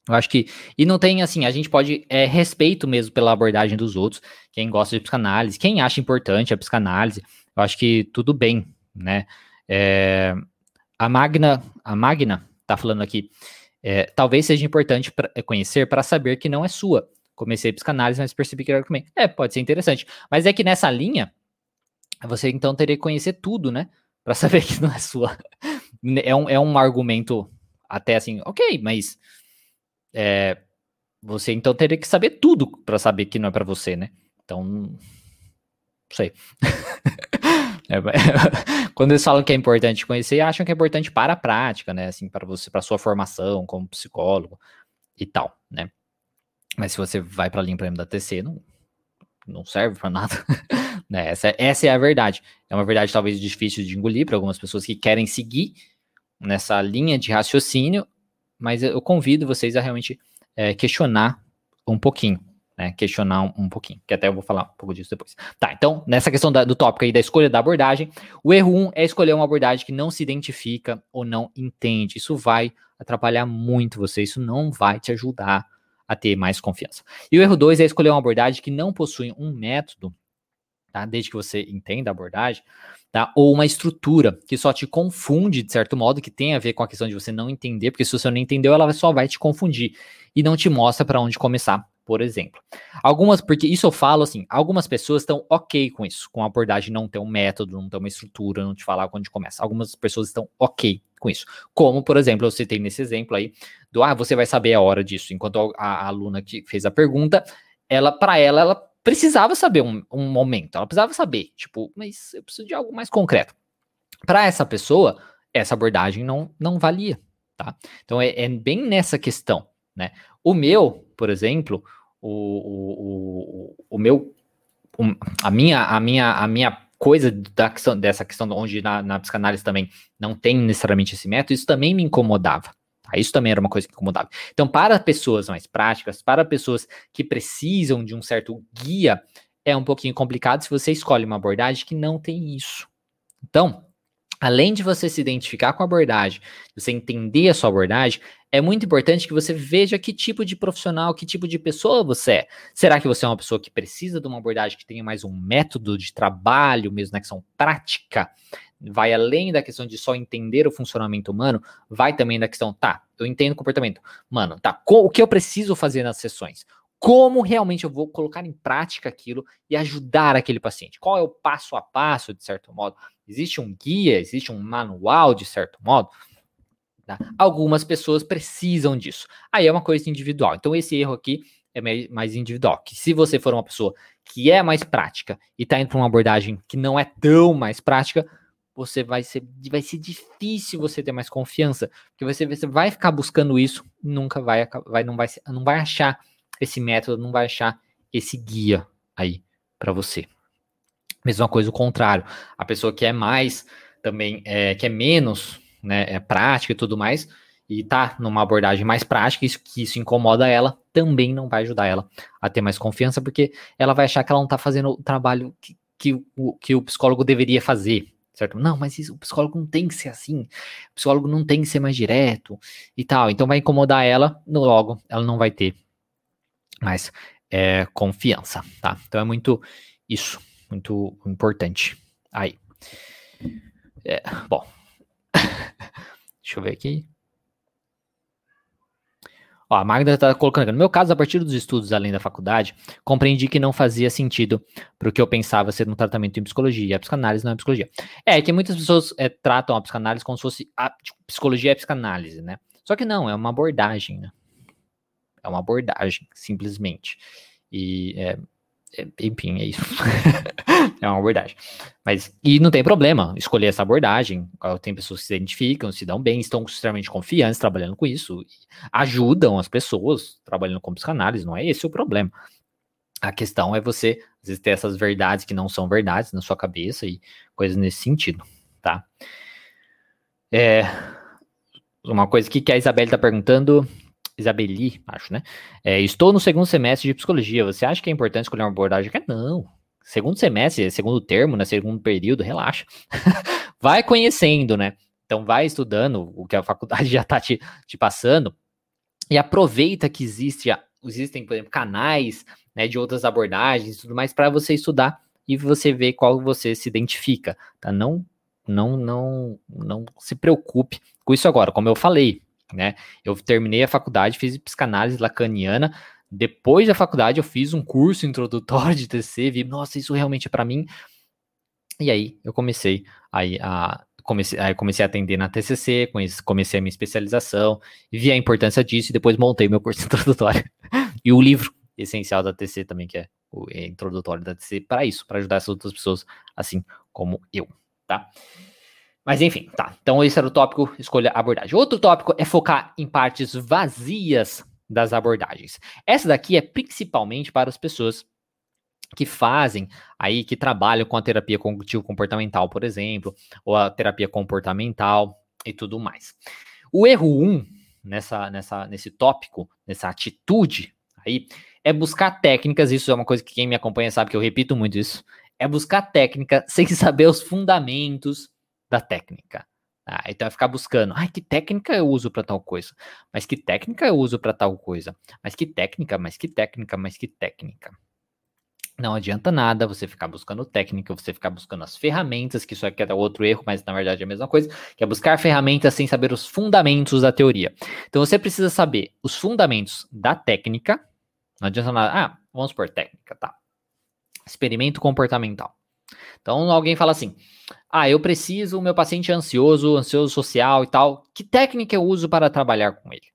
Eu acho que. E não tem, assim, a gente pode. É respeito mesmo pela abordagem dos outros. Quem gosta de psicanálise, quem acha importante a psicanálise, eu acho que tudo bem, né? É, a Magna, a Magna tá falando aqui. É, talvez seja importante pra, é, conhecer para saber que não é sua. Comecei psicanálise, mas percebi que era comigo. É, pode ser interessante. Mas é que nessa linha, você então teria que conhecer tudo, né? Para saber que não é sua. É um, é um argumento até assim, ok, mas é, você então teria que saber tudo para saber que não é para você, né? Então, não sei. é, quando eles falam que é importante conhecer, acham que é importante para a prática, né? Assim, para você, para sua formação como psicólogo e tal, né? Mas se você vai para a linha da TC, não, não serve para nada. né? essa, essa é a verdade. É uma verdade talvez difícil de engolir para algumas pessoas que querem seguir nessa linha de raciocínio, mas eu convido vocês a realmente é, questionar um pouquinho, né? Questionar um, um, pouquinho, que até eu vou falar um pouco disso depois. Tá, então, nessa questão da, do tópico aí da escolha da abordagem, o erro 1 um é escolher uma abordagem que não se identifica ou não entende. Isso vai atrapalhar muito você, isso não vai te ajudar a ter mais confiança. E o erro 2 é escolher uma abordagem que não possui um método, tá? Desde que você entenda a abordagem, tá? Ou uma estrutura que só te confunde, de certo modo, que tem a ver com a questão de você não entender, porque se você não entendeu, ela só vai te confundir e não te mostra para onde começar, por exemplo. Algumas, porque isso eu falo assim, algumas pessoas estão ok com isso, com a abordagem não ter um método, não ter uma estrutura, não te falar onde começa. Algumas pessoas estão ok com isso. Como, por exemplo, eu citei nesse exemplo aí, do ah, você vai saber a hora disso. Enquanto a, a aluna que fez a pergunta, ela, para ela, ela precisava saber um, um momento, ela precisava saber, tipo, mas eu preciso de algo mais concreto. Para essa pessoa, essa abordagem não, não valia, tá? Então é, é bem nessa questão, né? O meu, por exemplo, o, o, o, o meu, a minha, a minha, a minha coisa da questão, dessa questão onde na, na psicanálise também não tem necessariamente esse método, isso também me incomodava, isso também era uma coisa que incomodava. Então, para pessoas mais práticas, para pessoas que precisam de um certo guia, é um pouquinho complicado se você escolhe uma abordagem que não tem isso. Então, além de você se identificar com a abordagem, você entender a sua abordagem, é muito importante que você veja que tipo de profissional, que tipo de pessoa você é. Será que você é uma pessoa que precisa de uma abordagem que tenha mais um método de trabalho, mesmo na questão prática? vai além da questão de só entender o funcionamento humano, vai também da questão, tá, eu entendo o comportamento. Mano, tá, o que eu preciso fazer nas sessões? Como realmente eu vou colocar em prática aquilo e ajudar aquele paciente? Qual é o passo a passo, de certo modo? Existe um guia, existe um manual, de certo modo? Tá? Algumas pessoas precisam disso. Aí é uma coisa individual. Então, esse erro aqui é mais individual. Que se você for uma pessoa que é mais prática e está indo para uma abordagem que não é tão mais prática, você vai ser, vai ser difícil você ter mais confiança, porque você, você vai ficar buscando isso, nunca vai, vai, não vai, não vai achar esse método, não vai achar esse guia aí para você. Mesma coisa o contrário, a pessoa que é mais também, é, que é menos, né, é prática e tudo mais, e tá numa abordagem mais prática, isso que isso incomoda ela, também não vai ajudar ela a ter mais confiança, porque ela vai achar que ela não tá fazendo o trabalho que, que, o, que o psicólogo deveria fazer, certo? Não, mas isso, o psicólogo não tem que ser assim, o psicólogo não tem que ser mais direto e tal. Então vai incomodar ela, logo ela não vai ter mais é, confiança, tá? Então é muito isso, muito importante. Aí, é, bom, deixa eu ver aqui. Ó, a Magda está colocando aqui. No meu caso, a partir dos estudos além da faculdade, compreendi que não fazia sentido para o que eu pensava ser um tratamento em psicologia. A psicanálise não é psicologia. É que muitas pessoas é, tratam a psicanálise como se fosse a tipo, psicologia é psicanálise, né? Só que não, é uma abordagem, né? É uma abordagem, simplesmente. E é, é, enfim, é isso. é uma abordagem. Mas, e não tem problema escolher essa abordagem. Tem pessoas que se identificam, se dão bem, estão extremamente confiantes trabalhando com isso, ajudam as pessoas trabalhando com psicanálise, não é esse o problema. A questão é você, às vezes, ter essas verdades que não são verdades na sua cabeça e coisas nesse sentido, tá? É, uma coisa que a Isabelle está perguntando, Isabeli, acho, né? É, estou no segundo semestre de psicologia. Você acha que é importante escolher uma abordagem? Não. Segundo semestre, segundo termo, né? Segundo período, relaxa. vai conhecendo, né? Então vai estudando o que a faculdade já está te, te passando e aproveita que existe, existem, por exemplo, canais né, de outras abordagens e tudo mais para você estudar e você ver qual você se identifica, tá? Não, não, não, não se preocupe com isso agora, como eu falei, né? Eu terminei a faculdade, fiz psicanálise lacaniana. Depois da faculdade, eu fiz um curso introdutório de TC, vi, nossa, isso realmente é para mim. E aí eu comecei aí a comecei, aí comecei a atender na TCC, comecei a minha especialização, vi a importância disso e depois montei meu curso introdutório. e o livro essencial da TC também, que é o é introdutório da TC, para isso, para ajudar essas outras pessoas, assim como eu, tá? Mas enfim, tá. Então esse era o tópico, escolha abordagem. Outro tópico é focar em partes vazias das abordagens. Essa daqui é principalmente para as pessoas que fazem aí, que trabalham com a terapia cognitivo comportamental, por exemplo, ou a terapia comportamental e tudo mais. O erro 1 um, nessa, nessa, nesse tópico, nessa atitude aí, é buscar técnicas, isso é uma coisa que quem me acompanha sabe que eu repito muito isso, é buscar técnica sem saber os fundamentos da técnica. Ah, então é ficar buscando, ai, que técnica eu uso para tal coisa? Mas que técnica eu uso para tal coisa? Mas que técnica, mas que técnica, mas que técnica? Não adianta nada você ficar buscando técnica, você ficar buscando as ferramentas, que isso aqui é outro erro, mas na verdade é a mesma coisa, que é buscar ferramentas sem saber os fundamentos da teoria. Então você precisa saber os fundamentos da técnica. Não adianta nada. Ah, vamos por técnica, tá? Experimento comportamental. Então alguém fala assim: ah, eu preciso, o meu paciente é ansioso, ansioso social e tal. Que técnica eu uso para trabalhar com ele?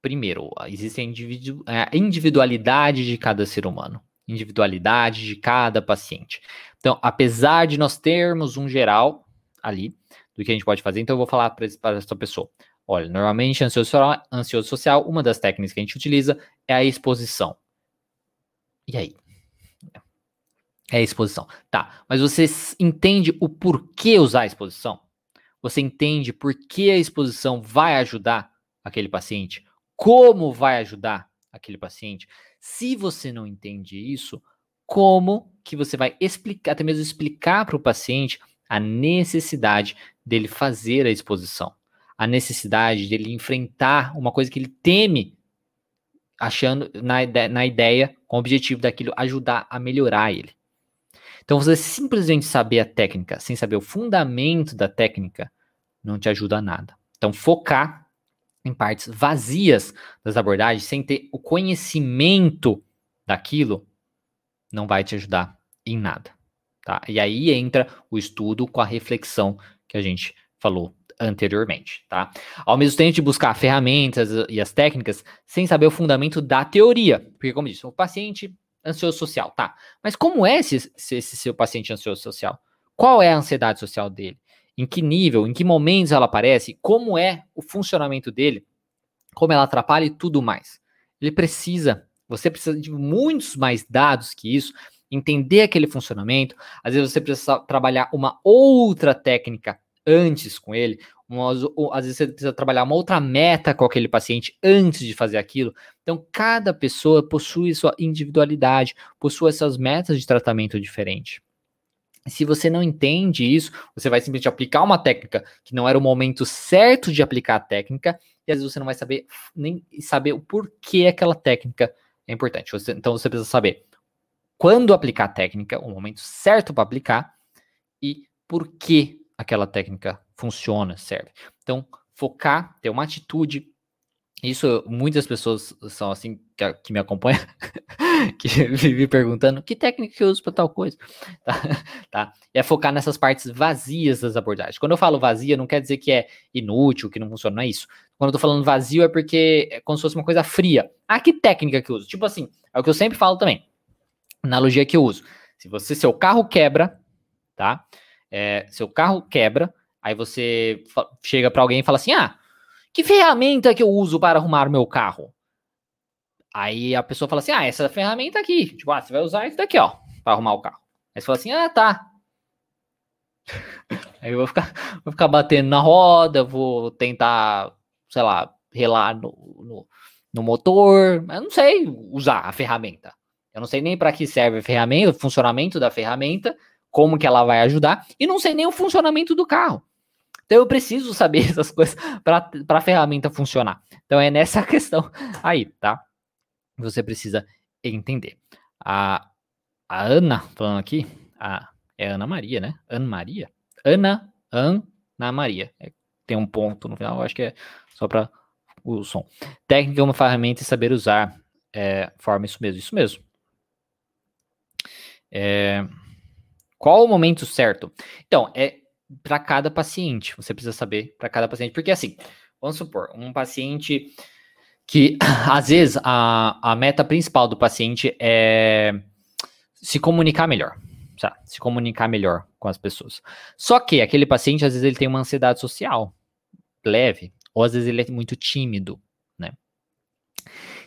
Primeiro, existe a individu a individualidade de cada ser humano, individualidade de cada paciente. Então, apesar de nós termos um geral ali do que a gente pode fazer, então eu vou falar para essa pessoa. Olha, normalmente ansioso, ansioso social, uma das técnicas que a gente utiliza é a exposição. E aí? É a exposição. Tá, mas você entende o porquê usar a exposição? Você entende por que a exposição vai ajudar aquele paciente? Como vai ajudar aquele paciente? Se você não entende isso, como que você vai explicar, até mesmo explicar para o paciente a necessidade dele fazer a exposição, a necessidade dele enfrentar uma coisa que ele teme, achando na, na ideia, com o objetivo daquilo ajudar a melhorar ele. Então, você simplesmente saber a técnica, sem saber o fundamento da técnica, não te ajuda a nada. Então, focar em partes vazias das abordagens, sem ter o conhecimento daquilo, não vai te ajudar em nada. Tá? E aí entra o estudo com a reflexão que a gente falou anteriormente, tá? Ao mesmo tempo de buscar ferramentas e as técnicas sem saber o fundamento da teoria, porque como disse, o paciente ansioso social, tá. Mas como é esse, esse seu paciente ansioso social? Qual é a ansiedade social dele? Em que nível, em que momentos ela aparece? Como é o funcionamento dele? Como ela atrapalha e tudo mais. Ele precisa, você precisa de muitos mais dados que isso, entender aquele funcionamento. Às vezes você precisa trabalhar uma outra técnica antes com ele, uma, às vezes você precisa trabalhar uma outra meta com aquele paciente antes de fazer aquilo. Então, cada pessoa possui sua individualidade, possui essas metas de tratamento diferente. Se você não entende isso, você vai simplesmente aplicar uma técnica que não era o momento certo de aplicar a técnica, e às vezes você não vai saber nem saber o porquê aquela técnica é importante. Você, então você precisa saber quando aplicar a técnica, o momento certo para aplicar e por que aquela técnica funciona, serve. Então, focar, ter uma atitude. Isso, muitas pessoas são assim, que, que me acompanham, que vivem perguntando que técnica que eu uso para tal coisa. Tá? tá? é focar nessas partes vazias das abordagens. Quando eu falo vazia, não quer dizer que é inútil, que não funciona, não é isso. Quando eu tô falando vazio é porque é como se fosse uma coisa fria. Ah, que técnica que eu uso? Tipo assim, É o que eu sempre falo também. Analogia que eu uso. Se você, seu carro quebra, tá? É, seu carro quebra, aí você chega para alguém e fala assim: ah, que ferramenta que eu uso para arrumar meu carro? Aí a pessoa fala assim: ah, essa ferramenta aqui. Tipo, ah, você vai usar isso daqui, ó, para arrumar o carro. Aí você fala assim: ah, tá. Aí eu vou ficar, vou ficar batendo na roda, vou tentar, sei lá, relar no, no, no motor. Eu não sei usar a ferramenta. Eu não sei nem para que serve a ferramenta, o funcionamento da ferramenta, como que ela vai ajudar, e não sei nem o funcionamento do carro. Então eu preciso saber essas coisas para a ferramenta funcionar. Então é nessa questão aí, tá? Você precisa entender. A, a Ana, falando aqui, a, é Ana Maria, né? Ana Maria? Ana, Ana Maria. É, tem um ponto no final, acho que é só para o som. Técnica é uma ferramenta e saber usar. É, forma isso mesmo, isso mesmo. É, qual o momento certo? Então, é para cada paciente. Você precisa saber para cada paciente. Porque assim, vamos supor, um paciente que às vezes a, a meta principal do paciente é se comunicar melhor. Sabe? Se comunicar melhor com as pessoas. Só que aquele paciente, às vezes, ele tem uma ansiedade social leve, ou às vezes ele é muito tímido, né?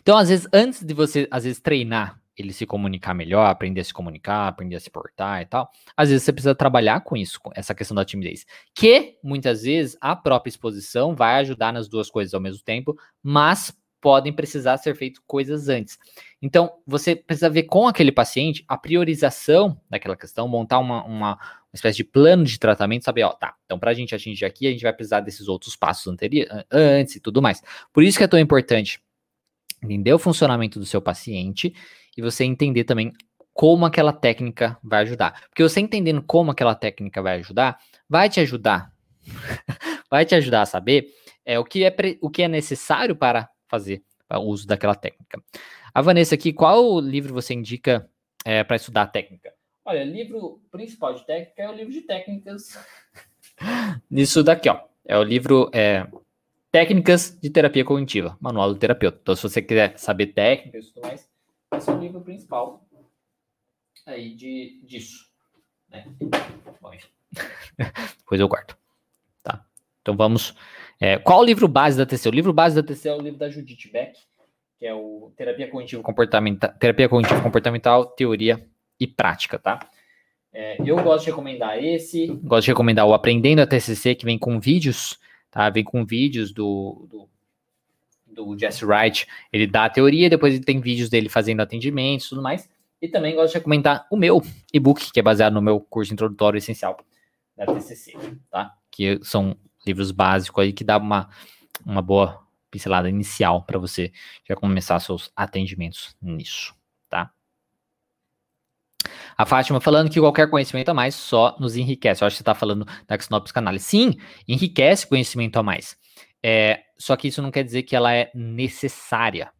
Então, às vezes, antes de você, às vezes, treinar ele se comunicar melhor, aprender a se comunicar, aprender a se portar e tal. Às vezes você precisa trabalhar com isso, com essa questão da timidez. Que muitas vezes a própria exposição vai ajudar nas duas coisas ao mesmo tempo, mas podem precisar ser feitas coisas antes. Então, você precisa ver com aquele paciente a priorização daquela questão, montar uma, uma, uma espécie de plano de tratamento, saber, ó, tá, então para a gente atingir aqui, a gente vai precisar desses outros passos antes e tudo mais. Por isso que é tão importante entender o funcionamento do seu paciente e você entender também como aquela técnica vai ajudar. Porque você entendendo como aquela técnica vai ajudar, vai te ajudar, vai te ajudar a saber é, o, que é o que é necessário para fazer o uso daquela técnica. A Vanessa aqui, qual livro você indica é, para estudar a técnica? Olha, livro principal de técnica é o livro de técnicas. Nisso daqui, ó. É o livro é, Técnicas de Terapia Cognitiva, Manual do Terapeuta. Então, se você quiser saber técnicas e tudo mais, esse é o livro principal aí de, disso. Né? Bom, Depois eu guardo. Tá? Então vamos. É, qual o livro base da TC? O livro base da TC é o livro da Judith Beck, que é o Terapia Cognitivo Comportamental, Terapia Cognitivo Comportamental, Teoria e Prática, tá? É, eu gosto de recomendar esse, gosto de recomendar o Aprendendo a TCC, que vem com vídeos, tá? Vem com vídeos do, do do Jesse Wright, ele dá a teoria, depois ele tem vídeos dele fazendo atendimentos e tudo mais. E também gosto de recomendar o meu e-book, que é baseado no meu curso introdutório essencial da TCC, tá? Que são livros básicos aí que dá uma, uma boa pincelada inicial para você já começar seus atendimentos nisso, tá? A Fátima falando que qualquer conhecimento a mais só nos enriquece. Eu acho que você está falando da da psicanálise. Sim, enriquece conhecimento a mais. É, só que isso não quer dizer que ela é necessária.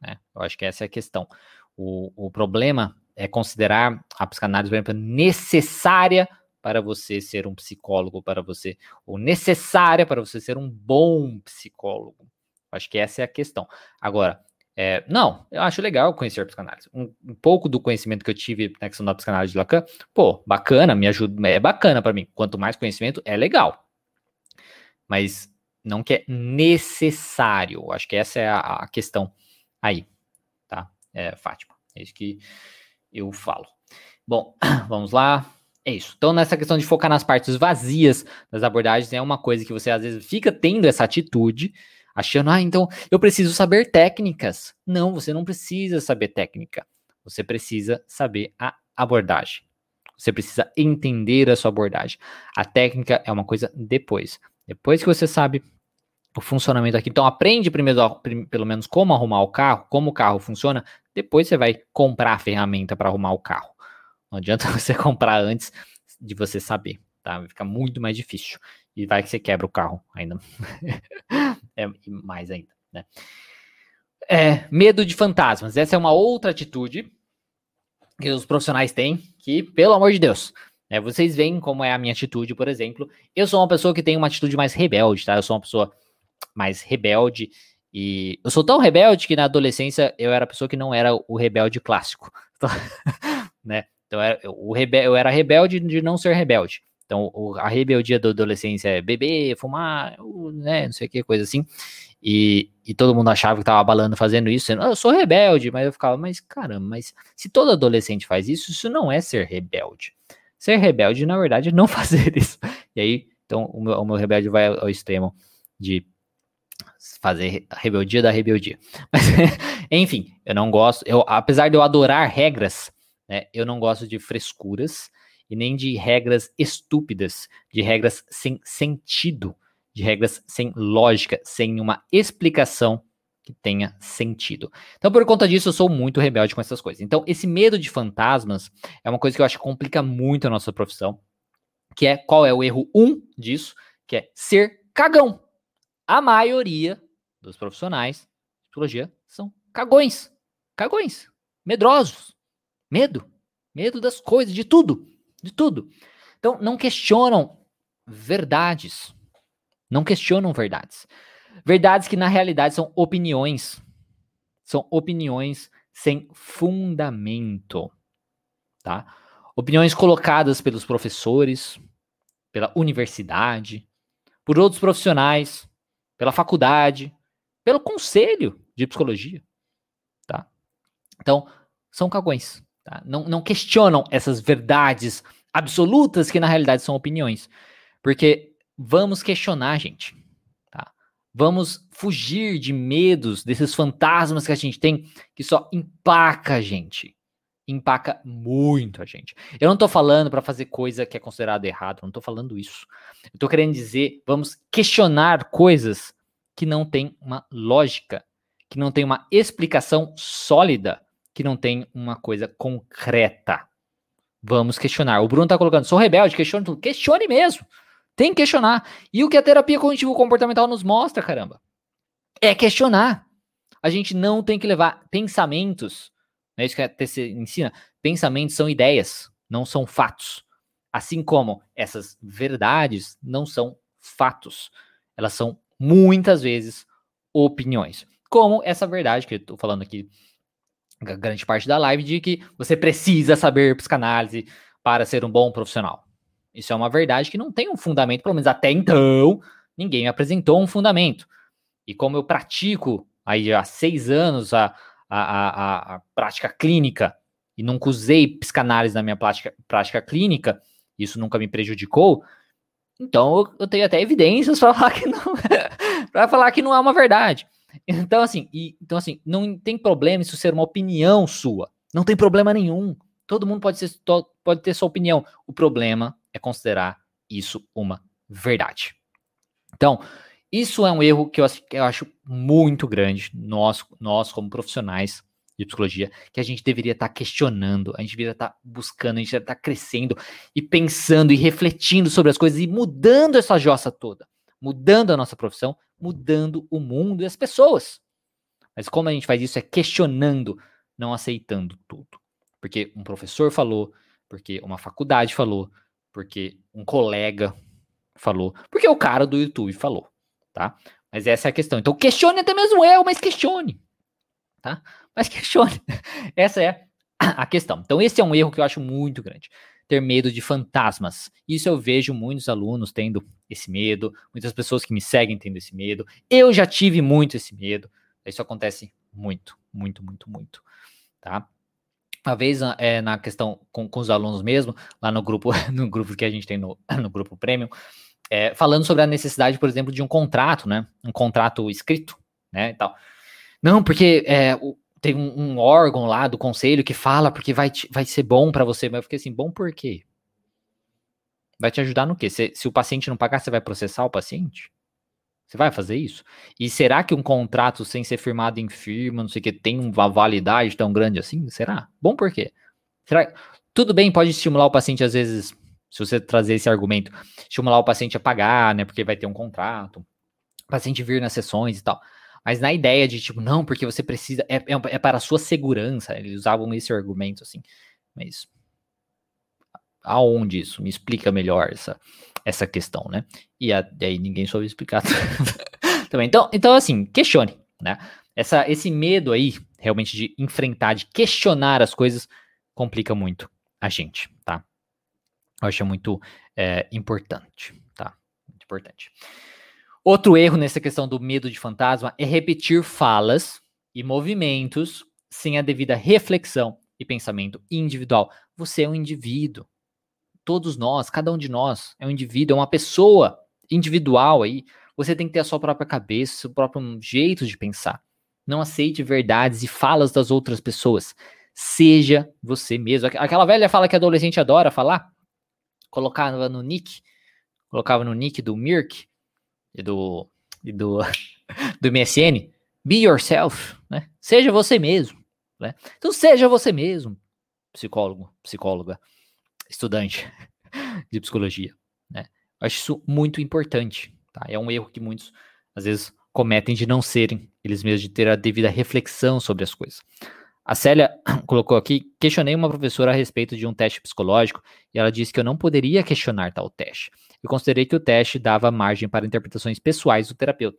Né? Eu acho que essa é a questão. O, o problema é considerar a psicanálise, por exemplo, necessária para você ser um psicólogo, para você, ou necessária para você ser um bom psicólogo. Acho que essa é a questão. Agora, é, não, eu acho legal conhecer a psicanálise. Um, um, pouco do conhecimento que eu tive na questão da psicanálise de Lacan, pô, bacana, me ajuda, é bacana para mim. Quanto mais conhecimento, é legal. Mas não que é necessário. Acho que essa é a, a questão aí, tá? É, Fátima, é isso que eu falo. Bom, vamos lá. É isso. Então, nessa questão de focar nas partes vazias das abordagens, é uma coisa que você às vezes fica tendo essa atitude, achando, ah, então eu preciso saber técnicas. Não, você não precisa saber técnica. Você precisa saber a abordagem. Você precisa entender a sua abordagem. A técnica é uma coisa depois. Depois que você sabe o funcionamento aqui. Então, aprende primeiro, pelo menos, como arrumar o carro, como o carro funciona. Depois você vai comprar a ferramenta para arrumar o carro. Não adianta você comprar antes de você saber, tá? Vai ficar muito mais difícil. E vai que você quebra o carro ainda. é mais ainda, né? É, medo de fantasmas. Essa é uma outra atitude que os profissionais têm, que, pelo amor de Deus, né, vocês veem como é a minha atitude, por exemplo. Eu sou uma pessoa que tem uma atitude mais rebelde, tá? Eu sou uma pessoa mais rebelde E eu sou tão rebelde que na adolescência eu era a pessoa que não era o rebelde clássico. né? Então eu, o rebe eu era rebelde de não ser rebelde. Então a rebeldia da adolescência é beber, fumar, né, não sei o que, coisa assim. E, e todo mundo achava que tava abalando fazendo isso. Eu, eu sou rebelde, mas eu ficava, mas caramba, mas se todo adolescente faz isso, isso não é ser rebelde. Ser rebelde, na verdade, é não fazer isso. E aí, então, o meu, o meu rebelde vai ao extremo de fazer rebeldia da rebeldia. Mas, enfim, eu não gosto, eu, apesar de eu adorar regras, né, eu não gosto de frescuras e nem de regras estúpidas, de regras sem sentido, de regras sem lógica, sem uma explicação que tenha sentido. Então, por conta disso, eu sou muito rebelde com essas coisas. Então, esse medo de fantasmas é uma coisa que eu acho que complica muito a nossa profissão, que é qual é o erro um disso, que é ser cagão. A maioria dos profissionais de psicologia são cagões. Cagões. Medrosos. Medo. Medo das coisas, de tudo. De tudo. Então, não questionam verdades. Não questionam verdades. Verdades que, na realidade, são opiniões. São opiniões sem fundamento. Tá? Opiniões colocadas pelos professores, pela universidade, por outros profissionais, pela faculdade, pelo conselho de psicologia, tá? Então, são cagões, tá? Não, não questionam essas verdades absolutas que na realidade são opiniões. Porque vamos questionar, gente, tá? Vamos fugir de medos, desses fantasmas que a gente tem que só empaca a gente. Empaca muito a gente. Eu não tô falando para fazer coisa que é considerada errada, não tô falando isso. Eu tô querendo dizer, vamos questionar coisas que não tem uma lógica, que não tem uma explicação sólida, que não tem uma coisa concreta. Vamos questionar. O Bruno tá colocando, sou rebelde, questione tudo. Questione mesmo. Tem que questionar. E o que a terapia cognitivo comportamental nos mostra, caramba, é questionar. A gente não tem que levar pensamentos, não é isso que a TC ensina? Pensamentos são ideias, não são fatos. Assim como essas verdades não são fatos, elas são muitas vezes opiniões. Como essa verdade que eu tô falando aqui, grande parte da live, de que você precisa saber psicanálise para ser um bom profissional. Isso é uma verdade que não tem um fundamento, pelo menos até então, ninguém me apresentou um fundamento. E como eu pratico aí há seis anos a, a, a, a prática clínica e nunca usei psicanálise na minha prática, prática clínica, isso nunca me prejudicou, então eu tenho até evidências para falar que não para falar que não é uma verdade. Então assim, e, então assim, não tem problema isso ser uma opinião sua. Não tem problema nenhum. Todo mundo pode, ser, pode ter sua opinião. O problema é considerar isso uma verdade. Então, isso é um erro que eu, que eu acho muito grande, nós, nós como profissionais de psicologia, que a gente deveria estar tá questionando, a gente deveria estar tá buscando, a gente deveria estar tá crescendo e pensando e refletindo sobre as coisas e mudando essa jossa toda, mudando a nossa profissão, mudando o mundo e as pessoas. Mas como a gente faz isso é questionando, não aceitando tudo. Porque um professor falou, porque uma faculdade falou, porque um colega falou, porque o cara do YouTube falou, tá? Mas essa é a questão. Então questione até mesmo eu, mas questione, tá? Mas questione. Essa é a questão. Então, esse é um erro que eu acho muito grande. Ter medo de fantasmas. Isso eu vejo muitos alunos tendo esse medo, muitas pessoas que me seguem tendo esse medo. Eu já tive muito esse medo. Isso acontece muito, muito, muito, muito. Tá? Uma vez é, na questão com, com, os alunos mesmo, lá no grupo, no grupo que a gente tem no, no grupo Premium, é, falando sobre a necessidade, por exemplo, de um contrato, né? Um contrato escrito, né? E tal. Não, porque é, o, tem um, um, órgão lá do conselho que fala porque vai, te, vai ser bom para você. Mas eu fiquei assim, bom por quê? Vai te ajudar no quê? Se, o paciente não pagar, você vai processar o paciente? Você vai fazer isso? E será que um contrato sem ser firmado em firma, não sei o que, tem uma validade tão grande assim? Será? Bom por quê? Será? Tudo bem, pode estimular o paciente, às vezes, se você trazer esse argumento, estimular o paciente a pagar, né? Porque vai ter um contrato, o paciente vir nas sessões e tal. Mas na ideia de, tipo, não, porque você precisa, é, é, é para a sua segurança. Eles usavam esse argumento, assim. Mas aonde isso? Me explica melhor essa, essa questão, né? E, aí ninguém soube explicar também. Então, então, assim, questione. né? Essa, esse medo aí, realmente, de enfrentar, de questionar as coisas, complica muito a gente, tá? Eu acho muito é, importante, tá? Muito importante. Outro erro nessa questão do medo de fantasma é repetir falas e movimentos sem a devida reflexão e pensamento individual. Você é um indivíduo. Todos nós, cada um de nós é um indivíduo, é uma pessoa individual aí. Você tem que ter a sua própria cabeça, seu próprio jeito de pensar. Não aceite verdades e falas das outras pessoas. Seja você mesmo. Aquela velha fala que adolescente adora falar, colocava no nick, colocava no nick do Mirk, e do, e do, do MSN, be yourself, né? Seja você mesmo, né? Então seja você mesmo, psicólogo, psicóloga, estudante de psicologia, né? Acho isso muito importante, tá? É um erro que muitos, às vezes, cometem de não serem eles mesmos, de ter a devida reflexão sobre as coisas. A Célia colocou aqui: questionei uma professora a respeito de um teste psicológico e ela disse que eu não poderia questionar tal teste. Eu considerei que o teste dava margem para interpretações pessoais do terapeuta.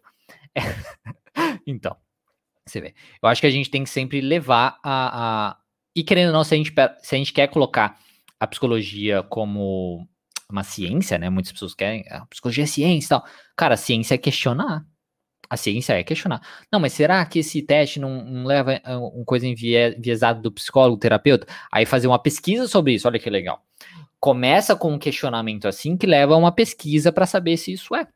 É. então, você vê. Eu acho que a gente tem que sempre levar a. a... E querendo ou não, se a, gente, se a gente quer colocar a psicologia como uma ciência, né? Muitas pessoas querem. A psicologia é ciência e tal. Cara, ciência é questionar. A ciência é questionar. Não, mas será que esse teste não, não leva a uma coisa enviesada do psicólogo, terapeuta? Aí fazer uma pesquisa sobre isso, olha que legal. Começa com um questionamento assim que leva a uma pesquisa para saber se isso é,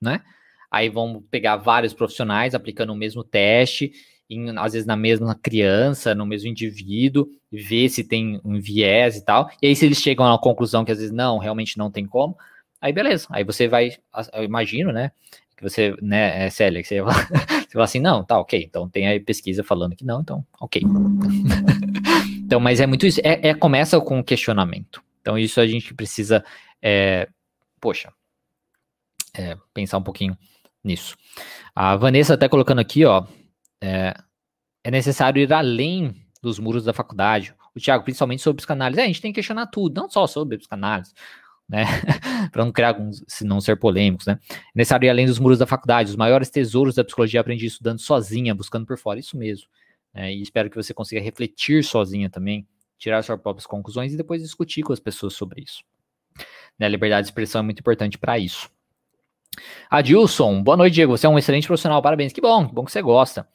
né? Aí vamos pegar vários profissionais aplicando o mesmo teste, em, às vezes na mesma criança, no mesmo indivíduo, ver se tem um viés e tal. E aí, se eles chegam à conclusão que às vezes não, realmente não tem como, aí beleza. Aí você vai, eu imagino, né? Que você, né, é Célia, que você, você fala assim, não, tá, ok, então tem aí pesquisa falando que não, então, ok. então, mas é muito isso, é, é, começa com o questionamento. Então, isso a gente precisa, é, poxa, é, pensar um pouquinho nisso. A Vanessa até colocando aqui, ó, é, é necessário ir além dos muros da faculdade. O Thiago, principalmente sobre psicanálise. É, a gente tem que questionar tudo, não só sobre psicanálise, né? para não criar alguns, se não ser polêmicos, né? É necessário ir além dos muros da faculdade. Os maiores tesouros da psicologia aprendi estudando sozinha, buscando por fora. Isso mesmo. Né? E espero que você consiga refletir sozinha também, tirar suas próprias conclusões e depois discutir com as pessoas sobre isso. Né? A liberdade de expressão é muito importante para isso. Adilson, boa noite, Diego. Você é um excelente profissional, parabéns. Que bom, que bom que você gosta.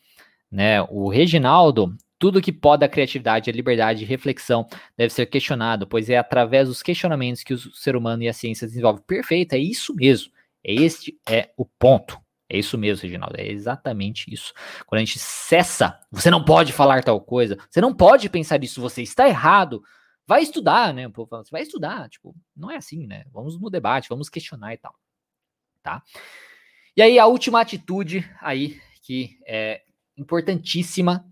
Né? O Reginaldo, tudo que pode a criatividade, a liberdade de reflexão deve ser questionado, pois é através dos questionamentos que o ser humano e a ciência desenvolvem. Perfeito, é isso mesmo. Este é o ponto. É isso mesmo, Reginaldo. É exatamente isso. Quando a gente cessa, você não pode falar tal coisa, você não pode pensar isso, você está errado. Vai estudar, né? O povo fala, você vai estudar. Tipo, não é assim, né? Vamos no debate, vamos questionar e tal. Tá? E aí, a última atitude aí, que é importantíssima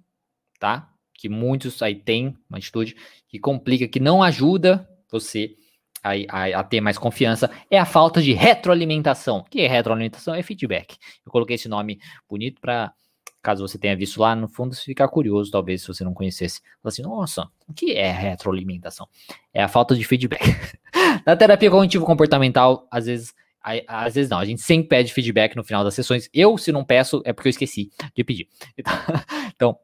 tá? Que muitos aí têm uma atitude que complica, que não ajuda você a, a, a, ter mais confiança, é a falta de retroalimentação. O que é retroalimentação? É feedback. Eu coloquei esse nome bonito para caso você tenha visto lá no fundo, ficar curioso, talvez, se você não conhecesse. Fala assim, nossa, o que é retroalimentação? É a falta de feedback. Na terapia cognitivo comportamental, às vezes, às vezes não, a gente sempre pede feedback no final das sessões. Eu, se não peço, é porque eu esqueci de pedir. Então,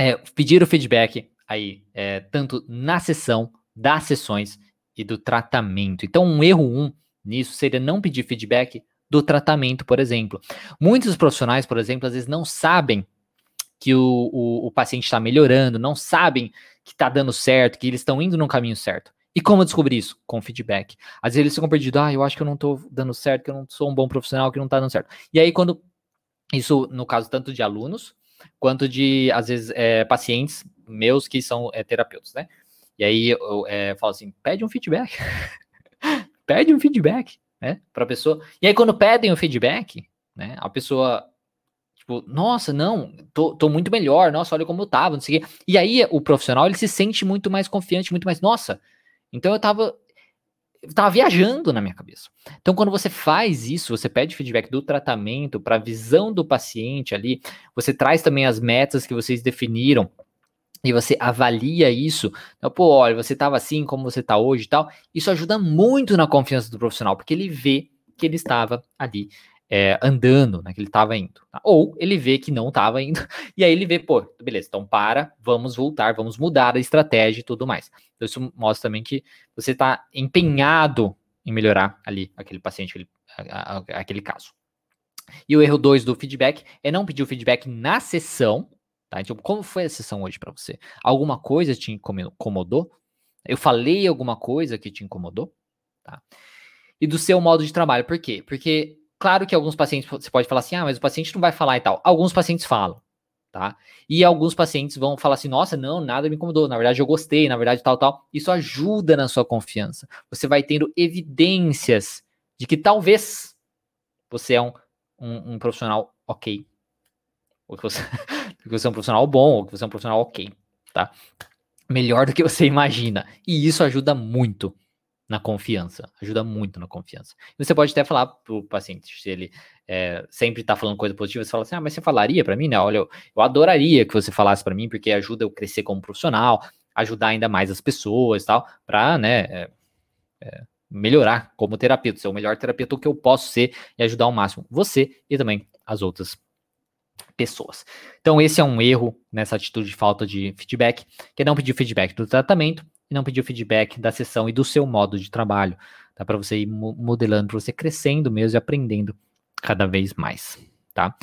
é, pedir o feedback aí, é, tanto na sessão, das sessões e do tratamento. Então, um erro um nisso seria não pedir feedback do tratamento, por exemplo. Muitos profissionais, por exemplo, às vezes não sabem que o, o, o paciente está melhorando, não sabem que está dando certo, que eles estão indo no caminho certo. E como descobrir isso? Com feedback. Às vezes eles ficam perdidos, ah, eu acho que eu não estou dando certo, que eu não sou um bom profissional, que não está dando certo. E aí, quando. Isso, no caso, tanto de alunos, quanto de, às vezes, é, pacientes meus que são é, terapeutas, né? E aí eu é, falo assim, pede um feedback. pede um feedback, né? Pra pessoa. E aí quando pedem o feedback, né? A pessoa, tipo, nossa, não, tô, tô muito melhor, nossa, olha como eu tava, não sei o quê. E aí o profissional, ele se sente muito mais confiante, muito mais, nossa, então eu tava, eu tava viajando na minha cabeça. Então, quando você faz isso, você pede feedback do tratamento para a visão do paciente ali, você traz também as metas que vocês definiram e você avalia isso. Então, pô, olha, você estava assim como você está hoje e tal. Isso ajuda muito na confiança do profissional, porque ele vê que ele estava ali é, andando, né, que ele estava indo. Tá? Ou ele vê que não estava indo, e aí ele vê, pô, beleza, então para, vamos voltar, vamos mudar a estratégia e tudo mais. Então isso mostra também que você está empenhado em melhorar ali aquele paciente, aquele, a, a, aquele caso. E o erro 2 do feedback é não pedir o feedback na sessão, tá? Então, como foi a sessão hoje para você? Alguma coisa te incomodou? Eu falei alguma coisa que te incomodou? Tá? E do seu modo de trabalho, por quê? Porque Claro que alguns pacientes você pode falar assim, ah, mas o paciente não vai falar e tal. Alguns pacientes falam, tá? E alguns pacientes vão falar assim, nossa, não, nada me incomodou, na verdade eu gostei, na verdade tal, tal. Isso ajuda na sua confiança. Você vai tendo evidências de que talvez você é um, um, um profissional ok. Ou que você, que você é um profissional bom, ou que você é um profissional ok, tá? Melhor do que você imagina. E isso ajuda muito na confiança, ajuda muito na confiança. Você pode até falar para o paciente, se ele é, sempre está falando coisa positiva, você fala assim, ah, mas você falaria para mim, né? Olha, eu, eu adoraria que você falasse para mim, porque ajuda eu crescer como profissional, ajudar ainda mais as pessoas, tal, para, né, é, é, melhorar como terapeuta, ser o melhor terapeuta que eu posso ser e ajudar ao máximo você e também as outras pessoas. Então esse é um erro nessa atitude de falta de feedback, que é não pedir feedback do tratamento e não pedir o feedback da sessão e do seu modo de trabalho, tá? Para você ir modelando, para você crescendo mesmo e aprendendo cada vez mais, tá?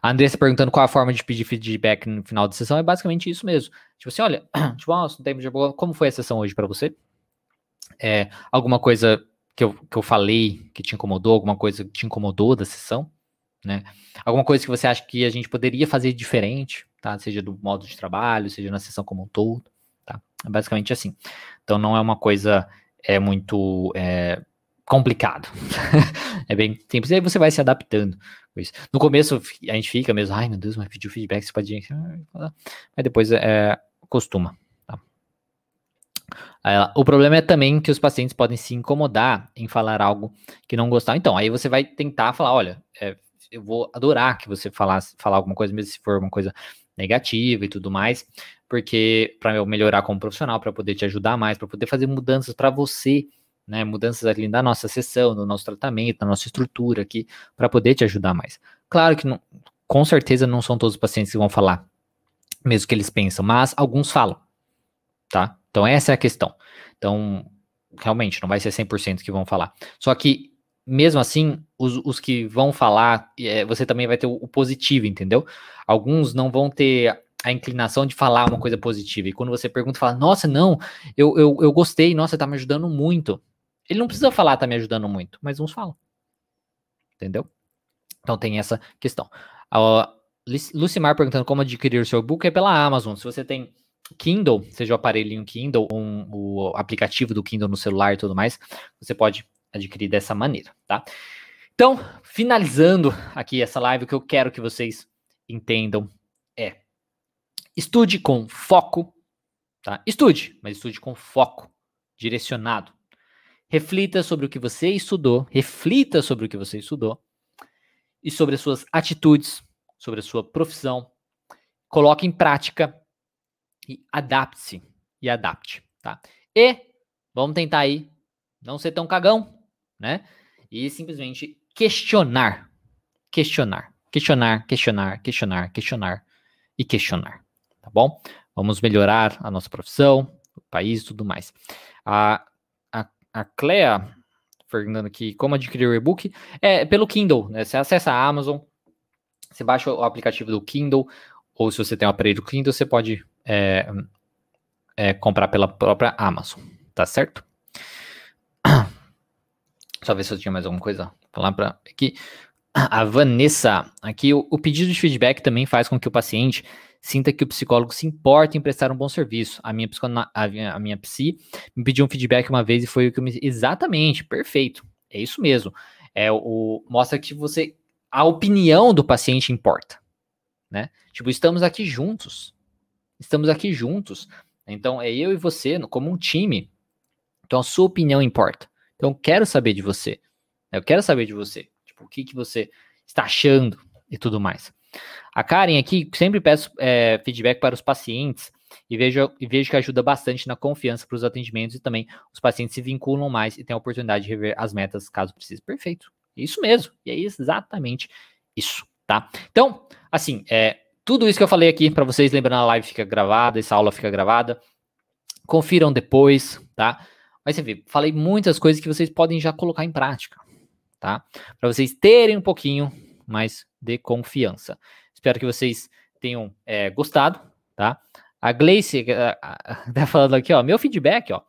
A Andressa perguntando qual a forma de pedir feedback no final da sessão é basicamente isso mesmo. Tipo assim, olha, tipo, oh, tempo de como foi a sessão hoje para você? É, alguma coisa que eu, que eu falei que te incomodou, alguma coisa que te incomodou da sessão, né? Alguma coisa que você acha que a gente poderia fazer diferente, tá? Seja do modo de trabalho, seja na sessão como um todo. Basicamente assim. Então não é uma coisa é muito é, complicado. é bem simples. E aí você vai se adaptando. No começo a gente fica mesmo, ai meu Deus, mas pediu feedback, você pode. Mas depois é, costuma. Tá? o problema é também que os pacientes podem se incomodar em falar algo que não gostar. Então, aí você vai tentar falar: olha, é, eu vou adorar que você falasse, falar alguma coisa, mesmo se for uma coisa negativa e tudo mais, porque para eu melhorar como profissional, para poder te ajudar mais, para poder fazer mudanças para você, né, mudanças ali na nossa sessão, no nosso tratamento, na nossa estrutura aqui, para poder te ajudar mais. Claro que não, com certeza não são todos os pacientes que vão falar, mesmo que eles pensam, mas alguns falam, tá? Então essa é a questão. Então, realmente, não vai ser 100% que vão falar. Só que mesmo assim, os, os que vão falar, é, você também vai ter o, o, positivo, entendeu? Alguns não vão ter a inclinação de falar uma coisa positiva. E quando você pergunta, fala, nossa, não, eu, eu, eu gostei, nossa, tá me ajudando muito. Ele não precisa falar, tá me ajudando muito, mas uns falam. Entendeu? Então tem essa questão. A Lucimar perguntando como adquirir o seu e-book é pela Amazon. Se você tem Kindle, seja o aparelhinho Kindle, um, o aplicativo do Kindle no celular e tudo mais, você pode adquirir dessa maneira, tá? Então, finalizando aqui essa live, o que eu quero que vocês entendam é: estude com foco, tá? Estude, mas estude com foco, direcionado. Reflita sobre o que você estudou, reflita sobre o que você estudou e sobre as suas atitudes, sobre a sua profissão. Coloque em prática e adapte-se e adapte, tá? E vamos tentar aí não ser tão cagão, né? E simplesmente questionar, questionar, questionar, questionar, questionar, questionar e questionar, tá bom? Vamos melhorar a nossa profissão, o país e tudo mais. A, a, a Clea perguntando aqui como adquirir o e-book é pelo Kindle, né? Você acessa a Amazon, você baixa o aplicativo do Kindle, ou se você tem um aparelho Kindle, você pode é, é, comprar pela própria Amazon, tá certo? Só ver se eu tinha mais alguma coisa pra falar para aqui. A Vanessa, aqui o, o, pedido de feedback também faz com que o paciente sinta que o psicólogo se importa em prestar um bom serviço. A minha, a, a minha psi me pediu um feedback uma vez e foi o que eu me. Exatamente, perfeito. É isso mesmo. É o, mostra que você. A opinião do paciente importa. Né? Tipo, estamos aqui juntos. Estamos aqui juntos. Então, é eu e você, como um time. Então, a sua opinião importa. Então, quero saber de você. Eu quero saber de você. Tipo, o que, que você está achando e tudo mais. A Karen aqui sempre peço é, feedback para os pacientes e vejo, e vejo que ajuda bastante na confiança para os atendimentos e também os pacientes se vinculam mais e têm a oportunidade de rever as metas caso precise. Perfeito. Isso mesmo. E é exatamente isso, tá? Então, assim, é, tudo isso que eu falei aqui para vocês, lembrando, a live fica gravada, essa aula fica gravada. Confiram depois, tá? Mas você vê, falei muitas coisas que vocês podem já colocar em prática, tá? Para vocês terem um pouquinho mais de confiança. Espero que vocês tenham é, gostado, tá? A Gleice tá falando aqui, ó, meu feedback, ó,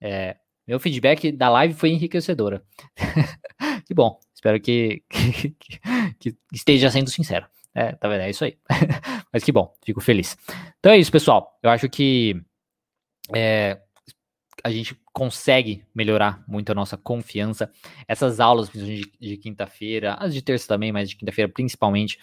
é, meu feedback da live foi enriquecedora. que bom, espero que, que, que, esteja sendo sincero. É, tá vendo? É isso aí. Mas que bom, fico feliz. Então é isso, pessoal. Eu acho que é, a gente consegue melhorar muito a nossa confiança. Essas aulas, principalmente de, de quinta-feira, as de terça também, mas de quinta-feira principalmente,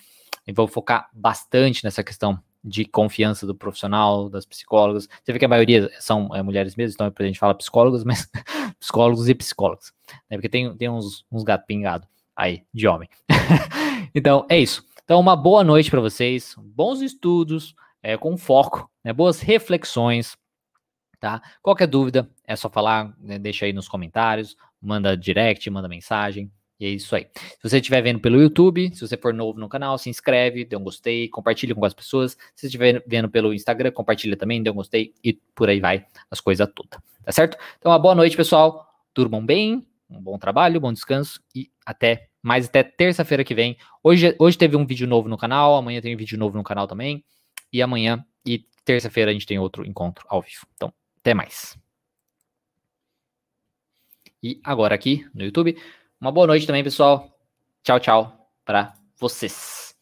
eu vou focar bastante nessa questão de confiança do profissional, das psicólogas. Você vê que a maioria são é, mulheres mesmo, então a gente fala psicólogos, mas psicólogos e psicólogas. Né? Porque tem, tem uns, uns gatos pingados aí de homem. então, é isso. Então, uma boa noite para vocês, bons estudos, é, com foco, né? boas reflexões, tá? Qualquer dúvida, é só falar, né, deixa aí nos comentários, manda direct, manda mensagem, e é isso aí. Se você estiver vendo pelo YouTube, se você for novo no canal, se inscreve, dê um gostei, compartilha com as pessoas. Se você estiver vendo pelo Instagram, compartilha também, dê um gostei e por aí vai as coisas todas. Tá certo? Então, uma boa noite, pessoal. Durmam bem, um bom trabalho, bom descanso e até mais até terça-feira que vem. Hoje, hoje teve um vídeo novo no canal, amanhã tem um vídeo novo no canal também. E amanhã e terça-feira a gente tem outro encontro ao vivo. Então, até mais. E agora aqui no YouTube, uma boa noite também, pessoal. Tchau, tchau para vocês.